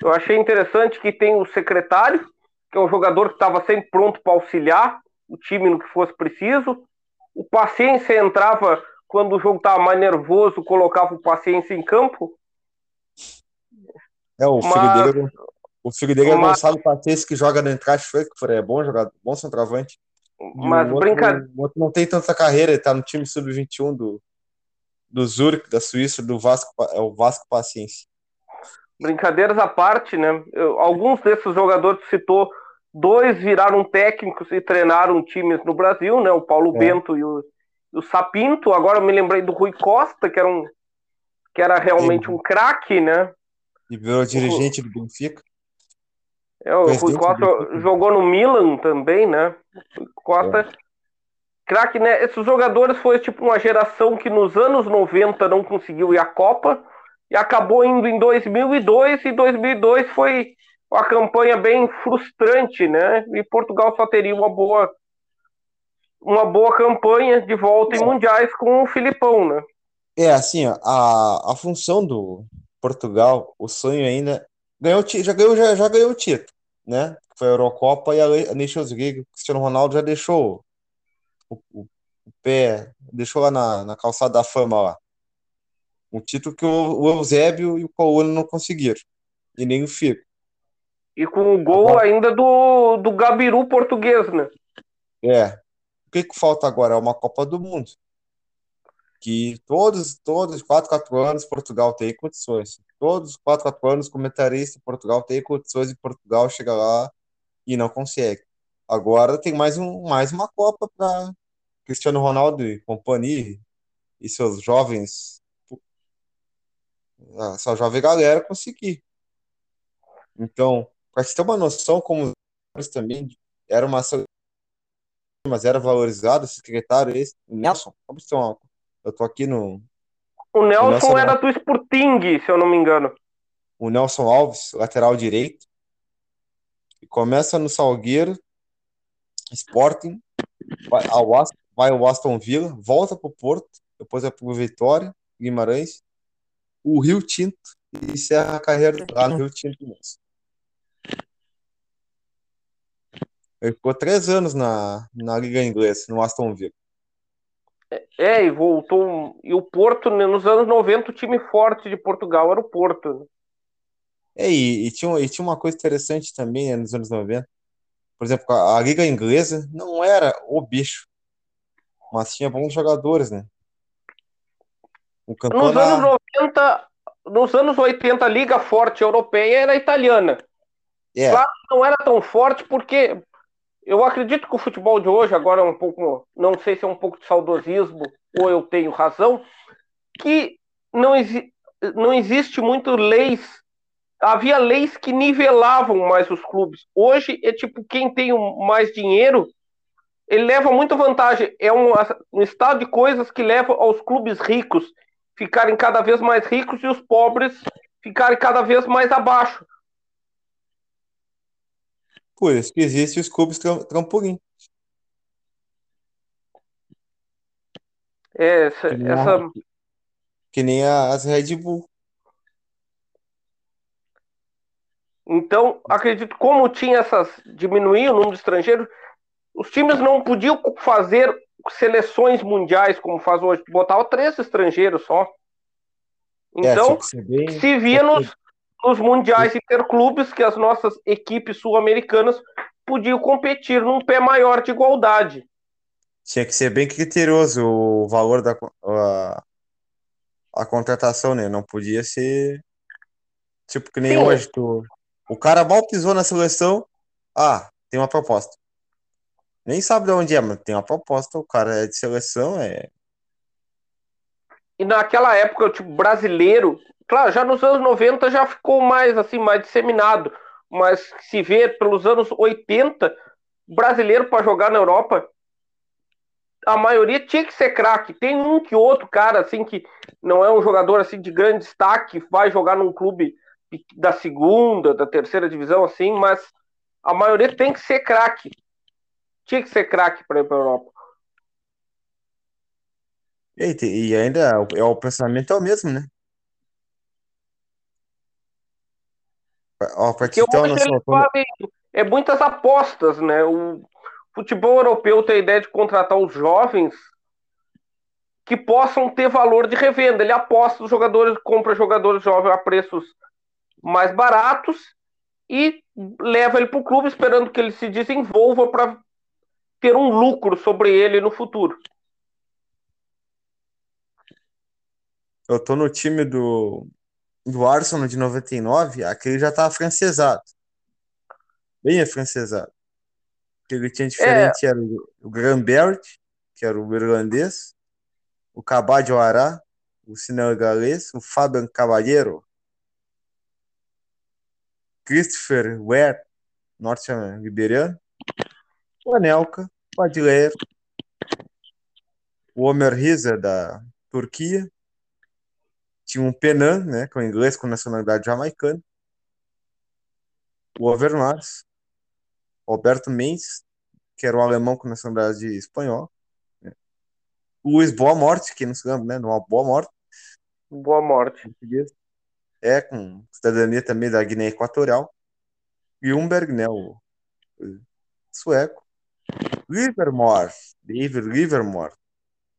Eu achei interessante que tem o secretário, que é um jogador que estava sempre pronto para auxiliar o time no que fosse preciso. O Paciência entrava quando o jogo estava mais nervoso, colocava o Paciência em campo. É, o filho Mas... dele, o filho dele é Mas... Gonçalo Paciência, que joga no Eintracht Frankfurt, é bom jogador, bom centroavante. Mas brincadeira. O outro não tem tanta carreira, ele tá no time sub-21 do, do Zurich, da Suíça, do Vasco, é o Vasco Paciência. Brincadeiras à parte, né? Eu, alguns desses jogadores que citou, dois viraram técnicos e treinaram times no Brasil, né? O Paulo é. Bento e o, o Sapinto. Agora eu me lembrei do Rui Costa, que era um que era realmente um craque, né? E virou dirigente o, do Benfica. É, o Rui Costa jogou no Milan também, né? Rui Costa é craque, né? Esses jogadores foi tipo uma geração que nos anos 90 não conseguiu ir à Copa e acabou indo em 2002 e 2002 foi uma campanha bem frustrante, né? E Portugal só teria uma boa uma boa campanha de volta em mundiais com o Filipão, né? É, assim, a, a função do Portugal, o sonho ainda ganhou, já ganhou já, já ganhou o título, né? Foi a Eurocopa e a Nations League. O Cristiano Ronaldo já deixou o, o, o pé, deixou lá na, na calçada da fama lá. Um título que o, Eusébio e o Paulo não conseguiram. E nem o Figo. E com o gol agora... ainda do, do Gabiru português, né? É. O que, que falta agora? É uma Copa do Mundo. Que todos, todos, 4, 4 anos, Portugal tem condições. Todos, 4, 4 anos, comentarista, Portugal tem condições e Portugal chega lá e não consegue. Agora tem mais, um, mais uma Copa para Cristiano Ronaldo e companhia e seus jovens, essa jovem galera conseguir. Então, para você ter uma noção, como também era uma mas era valorizado, esse secretário esse, o Nelson, uma, eu tô aqui no o Nelson, o Nelson era do Sporting, se eu não me engano. O Nelson Alves, lateral direito, e começa no Salgueiro, Sporting, vai ao, Aston, vai ao Aston Villa, volta para o Porto, depois vai para o Vitória, Guimarães, o Rio Tinto e encerra a carreira lá no Rio Tinto mesmo. Ele ficou três anos na, na Liga Inglesa, no Aston Villa. É, e voltou. E o Porto, né, nos anos 90, o time forte de Portugal era o Porto. Né? É, e, e, tinha, e tinha uma coisa interessante também né, nos anos 90. Por exemplo, a, a, Liga Inglesa não era o bicho, mas tinha bons jogadores, né? O campeonato... Nos anos 90, nos anos 80, a Liga Forte Europeia era italiana. É. Claro que não era tão forte porque eu acredito que o futebol de hoje, agora é um pouco, não sei se é um pouco de saudosismo ou eu tenho razão, que não, exi não existe muito leis. Havia leis que nivelavam mais os clubes. Hoje é tipo quem tem mais dinheiro, ele leva muita vantagem. É um, um estado de coisas que leva aos clubes ricos ficarem cada vez mais ricos e os pobres ficarem cada vez mais abaixo. Por isso que existem os clubes trampolim. É, essa, que nem, essa... A, que nem as Red Bull. Então, acredito, como tinha essas. diminuir o número de estrangeiros, os times não podiam fazer seleções mundiais como faz hoje. Botava três estrangeiros só. É, então, é, bem... se via nos, nos mundiais interclubes que as nossas equipes sul-americanas podiam competir num pé maior de igualdade. Tinha que ser bem criterioso o valor da a, a contratação, né? Não podia ser tipo que nem Sim. hoje. Tu, o cara mal pisou na seleção, ah, tem uma proposta. Nem sabe de onde é, mas tem uma proposta. O cara é de seleção, é. E naquela época, tipo, brasileiro, Claro, já nos anos 90 já ficou mais assim, mais disseminado, mas se vê pelos anos 80, brasileiro para jogar na Europa, a maioria tinha que ser craque. Tem um que outro cara assim que não é um jogador assim de grande destaque, vai jogar num clube da segunda, da terceira divisão assim, mas a maioria tem que ser craque. Tinha que ser craque para ir para Europa. E, e ainda é o pensamento é o mesmo, né? Ó, ter uma noção, fazem, é muitas apostas, né? O futebol europeu tem a ideia de contratar os jovens que possam ter valor de revenda. Ele aposta os jogadores, compra jogadores jovens a preços mais baratos e leva ele para o clube esperando que ele se desenvolva para ter um lucro sobre ele no futuro. Eu tô no time do do Arsenal de 99, aquele já estava francesado. Bem afrancesado. O que ele tinha diferente é. era o Grambert, que era o irlandês, o Cabadio Ará, o senegalês, o Fabian Caballero, Christopher Ware, norte-liberiano, o Anelka, o Adler, o Omer Riza, da Turquia. Tinha um Penan, né, que é um inglês com nacionalidade jamaicana. O Overmars. Roberto Mendes, que era um alemão com nacionalidade espanhola. Né. O Luiz Boa Morte, que não se lembra, né, numa Boa Morte. Boa Morte. É, com cidadania também da Guiné Equatorial. E Umberg, né, o, o sueco. Livermore, David Livermore.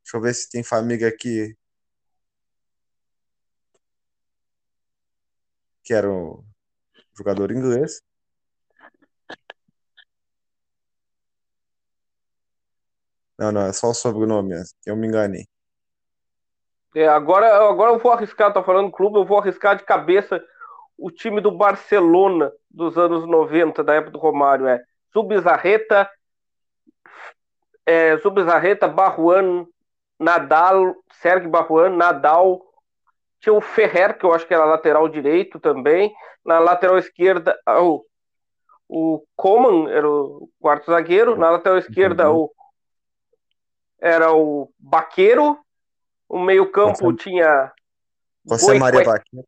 Deixa eu ver se tem família aqui que era um jogador inglês. Não, não, é só o sobrenome, eu me enganei. É, agora, agora eu vou arriscar, tá falando clube, eu vou arriscar de cabeça o time do Barcelona dos anos 90, da época do Romário. É Subizarreta, é, Subizarreta, Barruan, Nadal, Sergio Barruan, Nadal, tinha o Ferrer, que eu acho que era lateral direito também. Na lateral esquerda, ah, o, o Coman era o quarto zagueiro. Na lateral esquerda, uhum. o, era o Baqueiro. O meio-campo José... tinha. José Maria Baqueiro.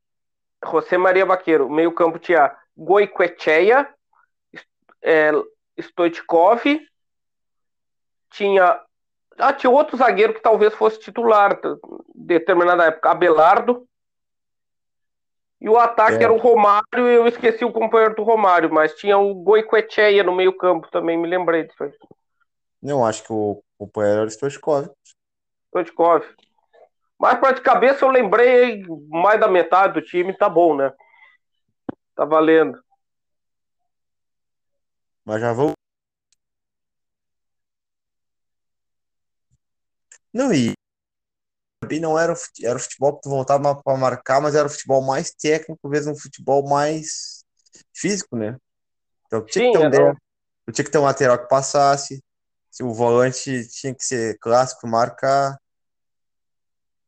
José Maria Baqueiro. O meio-campo tinha Goicoechea, é, Stoichkov. Tinha ah, tinha outro zagueiro que talvez fosse titular determinada época, Abelardo. E o ataque é. era o Romário, e eu esqueci o companheiro do Romário, mas tinha o Goicoechea no meio-campo também, me lembrei disso aí. Não, acho que o companheiro era o Stoichkov. Stoichkov. Mas para de cabeça eu lembrei mais da metade do time, tá bom, né? Tá valendo. Mas já vou Não, e também não era, era o futebol que voltava para marcar, mas era o futebol mais técnico, vezes um futebol mais físico, né? Então tinha Sim, que ter um, tinha que ter um lateral que passasse, se o volante tinha que ser clássico, marcar.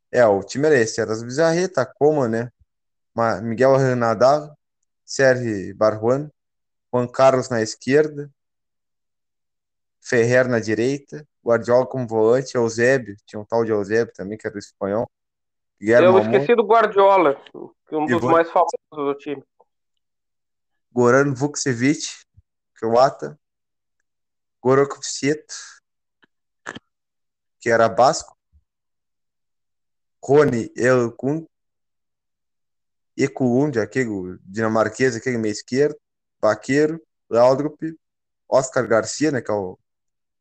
É, o time era esse, era as Bizarreta, Coma, né? Miguel Renadal, Sérgio Barjuan, Juan Carlos na esquerda, Ferrer na direita, Guardiola como volante, Eusébio, tinha um tal de Eusébio também, que era do espanhol. Guilherme Eu esqueci do Guardiola, um dos Ivan... mais famosos do time. Goran Vukcevic, croata. Gorokvicet, que era basco. Rony Elkund, Ekulund, aquele dinamarquês, aquele meio esquerdo. Baqueiro, Laudrup, Oscar Garcia, né, que é o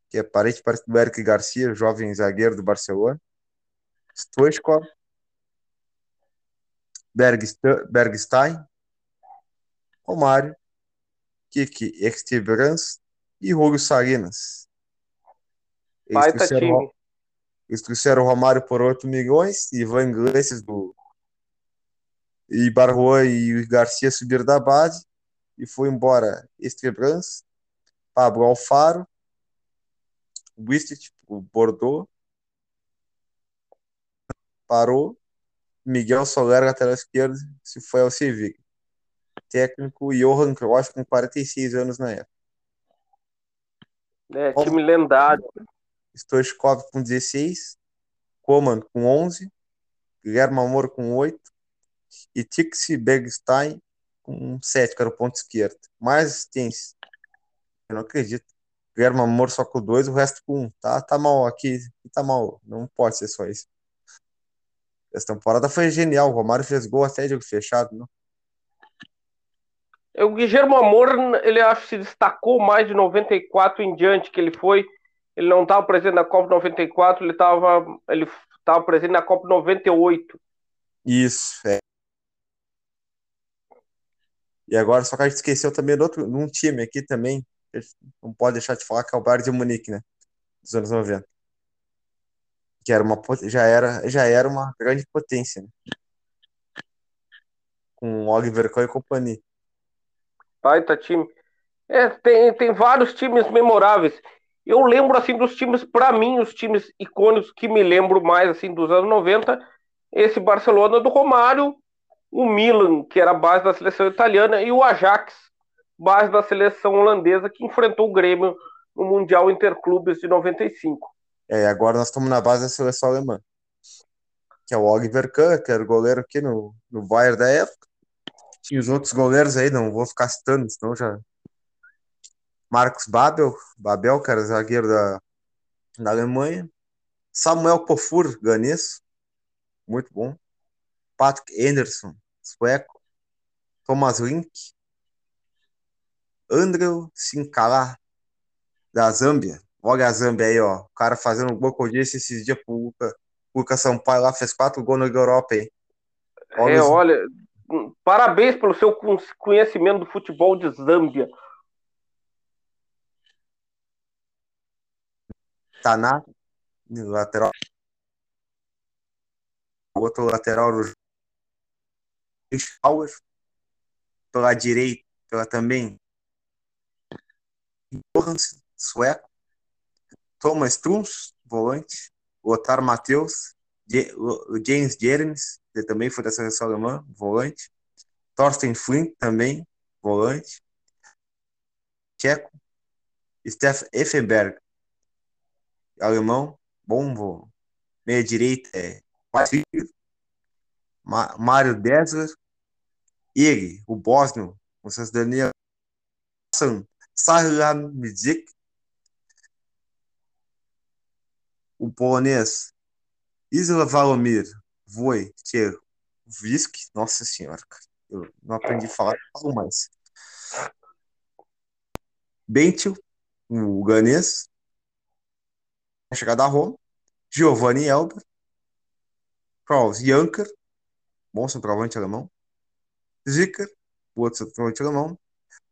que é parente do Eric Garcia, jovem zagueiro do Barcelona. Stoichkov, Bergstein, Romário, Kiki Extebrans e Rúlio Salinas. Eles trouxeram, eles trouxeram o Romário por 8 milhões, Ivan Iglesias do e Barroa e Garcia subiram da base e foi embora Estrebrans, Pablo Alfaro, Wistit, o Bordeaux, parou. Miguel Soler, lateral esquerdo, se foi ao Sevilla. Técnico Johan Cruyff, com 46 anos na época. É, time lendário. Stoichkov com 16, Coman com 11, Guilherme Amor com 8 e Tixi Bergstein com 7, que era o ponto esquerdo. Mais assistência. Eu não acredito. Guilherme Amor só com dois, o resto com um. Tá, tá mal aqui, tá mal. Não pode ser só isso. Essa temporada foi genial. O Romário fez gol até jogo fechado, não? O Guilherme Amor, ele acho que se destacou mais de 94 em diante que ele foi. Ele não estava presente na Copa 94, ele estava ele tava presente na Copa 98. Isso, é. E agora, só que a gente esqueceu também de outro, num time aqui também, não pode deixar de falar que é o Bayern de Munique, né? Dos anos 90. Que era uma, já, era, já era uma grande potência, né? Com Oliver Kahn e companhia. Baita time. É, tem, tem vários times memoráveis. Eu lembro, assim, dos times, para mim, os times icônicos que me lembro mais, assim, dos anos 90, esse Barcelona do Romário, o Milan, que era a base da seleção italiana, e o Ajax, base da seleção holandesa que enfrentou o Grêmio no Mundial Interclubes de 95. É, agora nós estamos na base da seleção alemã. Que é o Oliver Kahn, que era o goleiro aqui no, no Bayern da época. Tinha os outros goleiros aí, não vou ficar citando, senão já. Marcos Babel, Babel, era zagueiro da, da Alemanha. Samuel Pofur, ganês, muito bom. Patrick Anderson, sueco. Thomas Link. Andrew Sincala, da Zâmbia. Olha a Zâmbia aí, ó. O cara fazendo um gol que eu disse esses dias pro Luca, Luca Sampaio lá, fez quatro gols na Europa aí. Olha, é, olha, parabéns pelo seu conhecimento do futebol de Zâmbia. Taná, lateral. O outro lateral, o Schauer. Pela direita, pela também. Johansson, sueco. Thomas Truns, volante. Otar Matheus. James Jeremes, que também foi da seleção alemã, volante. Thorsten Flint, também, volante. Tcheco. Steph Effenberg, alemão, bom, meia direita é Mário Dessler, ele, o bósnio, com cidadania Salamidzik, o polonês Isla Valomir Wojciechowski, nossa senhora, eu não aprendi a falar, falo mais. Bentil, o ganês, chegada a Roma, Giovanni Elber, Klaus Janker, bom centroavante alemão, Zicker, outro centroavante alemão,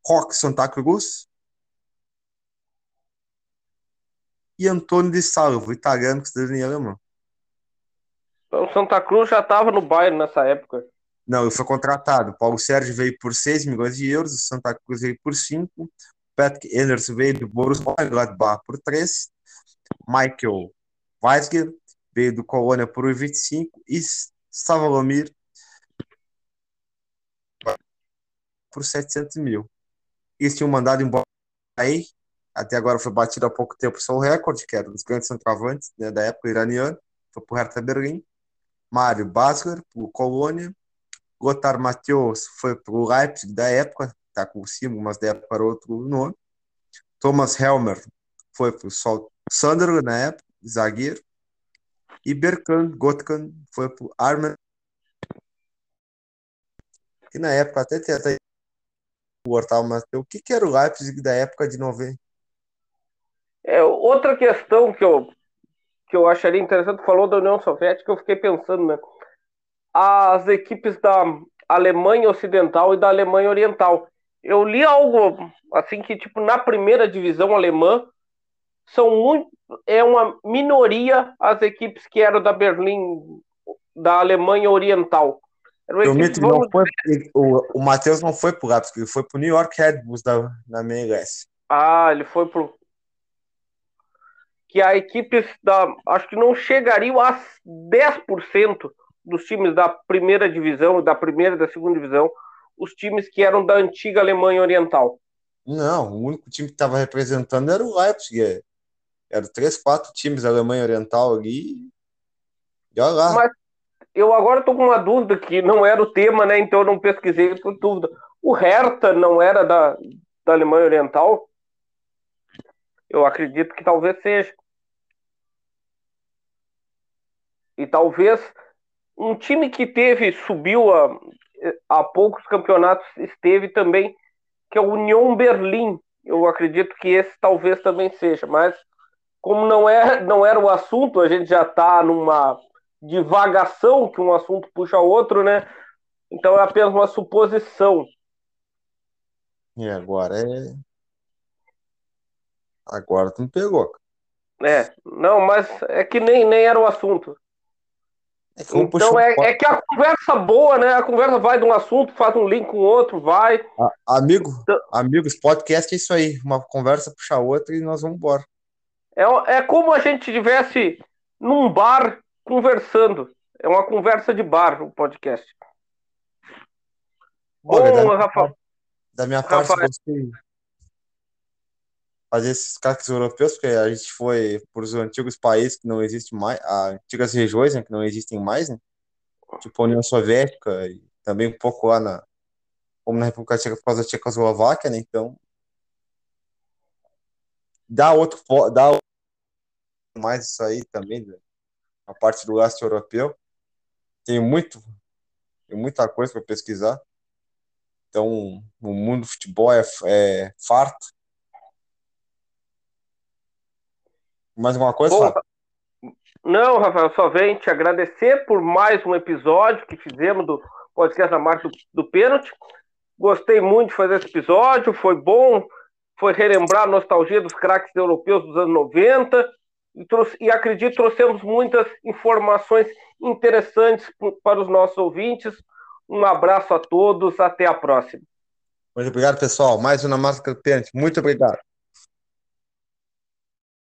Rock Santa Cruz e Antônio de Salvo, italiano que cidadania alemã. Então Santa Cruz já estava no Bayern nessa época. Não, ele foi contratado. Paulo Sérgio veio por 6 milhões de euros, o Santa Cruz veio por 5, Patrick Anderson veio do Borussia Mönchengladbach por 3, Michael Weisger veio do Colônia por 1,25 e Savalomir por 700 mil. Eles tinham mandado embora aí, até agora foi batido há pouco tempo o seu recorde, que era um dos grandes centroavantes né, da época iraniana, foi para o Hertha Berlim. Mário Basler, para o Colônia. Lothar Matheus foi para o Leipzig da época, está com o símbolo, mas da época era outro nome. Thomas Helmer foi para o Sandro, na época, zagueiro. E Berkan Gotkan foi pro Arma. Que na época até até o Hortal, mas o que, que era o Leipzig da época de 90? É, outra questão que eu, que eu acharia interessante, falou da União Soviética, eu fiquei pensando, né? As equipes da Alemanha Ocidental e da Alemanha Oriental. Eu li algo assim que, tipo, na primeira divisão alemã, são muito é uma minoria as equipes que eram da Berlim da Alemanha Oriental. Equipes, vamos... foi, o, o Matheus não foi pro Leipzig, ele foi pro New York Red Bulls da, na MLS. Ah, ele foi pro que a equipes da acho que não chegariam a 10% dos times da primeira divisão, da primeira e da segunda divisão, os times que eram da antiga Alemanha Oriental. Não, o único time que estava representando era o Leipzig. É. Eram três, quatro times da Alemanha Oriental ali. E olha lá. Mas eu agora estou com uma dúvida que não era o tema, né? Então eu não pesquisei por dúvida. O Hertha não era da, da Alemanha Oriental? Eu acredito que talvez seja. E talvez um time que teve, subiu a, a poucos campeonatos, esteve também, que é o Union Berlim. Eu acredito que esse talvez também seja, mas como não, é, não era o assunto, a gente já está numa divagação que um assunto puxa outro, né? Então é apenas uma suposição. E agora é. Agora tu me pegou. É, não, mas é que nem, nem era o assunto. É então é, é, que a conversa boa, né? A conversa vai de um assunto, faz um link com o outro, vai. amigo, então... amigos, podcast é isso aí. Uma conversa puxa a outra e nós vamos embora. É, é como a gente estivesse num bar conversando. É uma conversa de bar o podcast. Olha, Bom, da, Rafa. Da minha parte, gostei. Fazer esses craques europeus, porque a gente foi por os antigos países que não existem mais, as antigas regiões né, que não existem mais, né? tipo a União Soviética e também um pouco lá na, como na República Tcheca por causa da Tchecoslováquia, né? Então dá outro dá mais isso aí também, né? a parte do leste europeu. Tem muito tem muita coisa para pesquisar. Então, o mundo do futebol é, é farto. Mais alguma coisa, Bom, Não, Rafael, só vem te agradecer por mais um episódio que fizemos do podcast da marca do, do pênalti. Gostei muito de fazer esse episódio, foi bom, foi relembrar a nostalgia dos craques europeus dos anos 90 e, trouxe, e acredito trouxemos muitas informações interessantes para os nossos ouvintes. Um abraço a todos, até a próxima. Muito obrigado, pessoal. Mais uma máscara do pênalti. Muito obrigado.